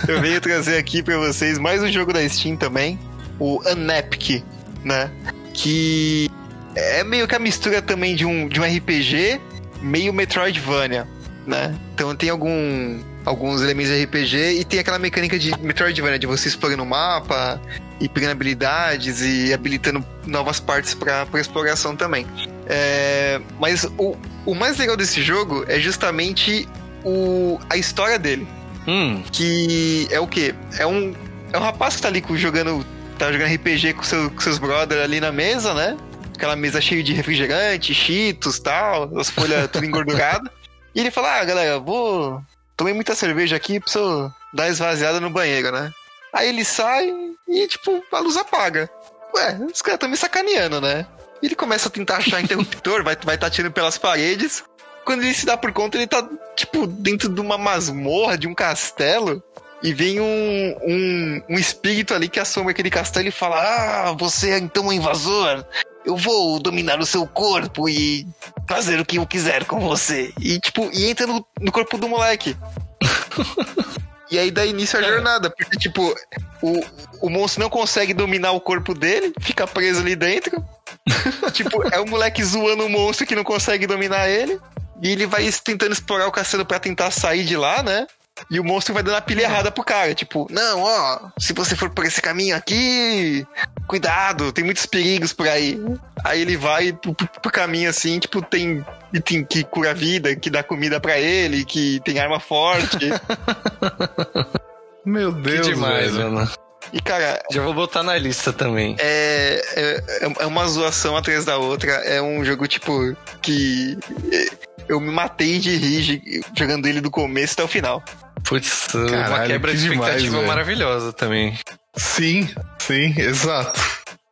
eu venho trazer aqui pra vocês mais um jogo da Steam também, o Unepic, né? Que é meio que a mistura também de um, de um RPG, meio Metroidvania, né? Então tem algum, alguns elementos de RPG e tem aquela mecânica de Metroidvania, de você explorando o mapa e pegando habilidades e habilitando novas partes pra exploração também. É, mas o, o mais legal desse jogo é justamente o, a história dele. Hum, Que é o quê? É um, é um rapaz que tá ali jogando. Tá jogando RPG com, seu- com seus brothers ali na mesa, né? Aquela mesa cheia de refrigerante, cheetos tal, as folhas tudo engordurado. E ele fala: Ah, galera, vou. Tomei muita cerveja aqui, preciso dar esvaziada no banheiro, né? Aí ele sai e, tipo, a luz apaga. Ué, os caras tão me sacaneando, né? Ele começa a tentar achar interruptor, vai estar vai tá tirando pelas paredes. Quando ele se dá por conta, ele tá, tipo, dentro de uma masmorra, de um castelo. E vem um, um, um espírito ali que assombra aquele castelo e fala: Ah, você é então um invasor. Eu vou dominar o seu corpo e fazer o que eu quiser com você. E, tipo, e entra no, no corpo do moleque. E aí dá início à jornada, porque, tipo, o, o monstro não consegue dominar o corpo dele, fica preso ali dentro. tipo, é o moleque zoando o monstro que não consegue dominar ele. E ele vai tentando explorar o castelo pra tentar sair de lá, né? E o monstro vai dando a pilha errada pro cara. Tipo, não, ó, se você for por esse caminho aqui, cuidado, tem muitos perigos por aí. Aí ele vai pro, pro- pro caminho assim, tipo, tem item que cura a vida, que dá comida pra ele, que tem arma forte. Meu que Deus, demais, velho. mano. e, cara, Já vou botar na lista também. é, é, é uma zoação atrás da outra. É um jogo, tipo, que é, eu me matei de rir jogando ele do começo até o final. Putz, uma Caralho, quebra que de demais, expectativa velho. maravilhosa também. Sim, sim, exato.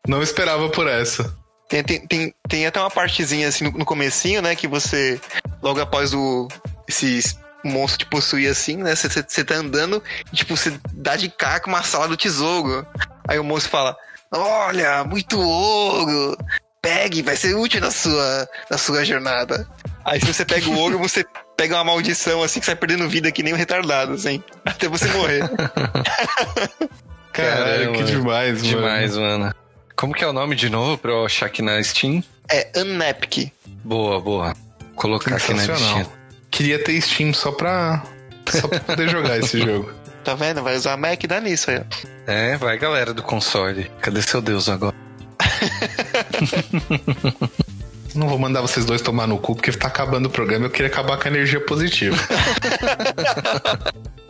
Não esperava por essa. Tem, tem, tem, tem até uma partezinha assim no, no comecinho, né? Que você, logo após o esse monstro te possuir assim, né? Você tá andando e, tipo, você dá de cara com uma sala do tesouro. Aí o monstro fala: Olha, muito ouro! Pegue, vai ser útil na sua, na sua jornada. Aí se você pega o ouro, você pega uma maldição assim que você vai perdendo vida que nem um retardado, assim. Até você morrer. Caralho, que demais, mano. Demais, mano. Como que é o nome de novo pra eu achar aqui na Steam? É Unepic. Boa, boa. Colocar aqui na listinha. Queria ter Steam só pra, só pra poder jogar esse jogo. Tá vendo? Vai usar Mac e dá nisso aí, ó. É, vai galera do console. Cadê seu Deus agora? Não vou mandar vocês dois tomar no cu, porque tá acabando o programa. Eu queria acabar com a energia positiva.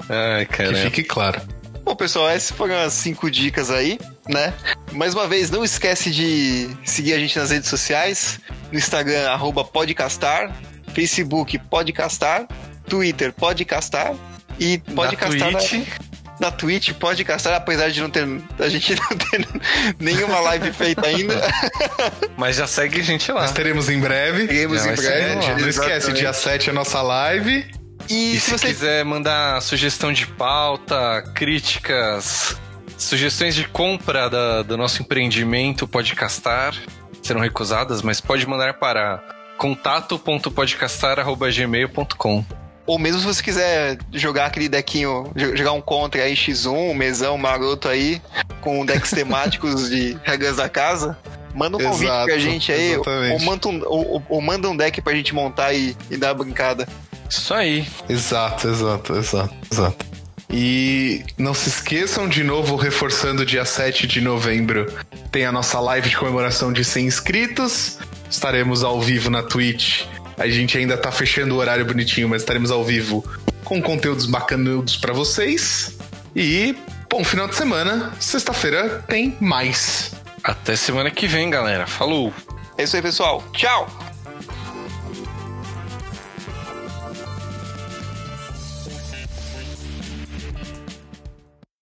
Ai, que cara. fique claro. Bom, pessoal, essas foram as cinco dicas aí, né? Mais uma vez, não esquece de seguir a gente nas redes sociais, no Instagram, arroba podcastar, Facebook, podcastar, Twitter, podcastar e podcastar Na na, Twitch. na Twitch, podcastar, apesar de não ter, a gente não ter nenhuma live feita ainda. Mas já segue a gente lá. Nós teremos em breve. Teremos em breve. Não esquece, Exatamente. dia 7 é a nossa live. E, E se se você quiser mandar sugestão de pauta, críticas, sugestões de compra da- do nosso empreendimento Podcastar, serão recusadas, mas pode mandar para contato.podcastar.gmail.com. Ou mesmo se você quiser jogar aquele deckinho, jo- jogar um contra aí, X1, um mesão maroto aí, com decks temáticos de regras da casa, manda um convite Exato, pra gente aí, ou, exatamente. ou manda um, ou- ou- ou manda um deck pra gente montar e, e dar uma brincada. Isso aí. Exato, exato, exato, exato. E não se esqueçam, de novo, reforçando dia 7 de novembro, tem a nossa live de comemoração de 100 inscritos. Estaremos ao vivo na Twitch. A gente ainda tá fechando o horário bonitinho, mas estaremos ao vivo com conteúdos bacanudos pra vocês. E, bom, final de semana, sexta-feira, tem mais. Até semana que vem, galera. Falou! É isso aí, pessoal. Tchau!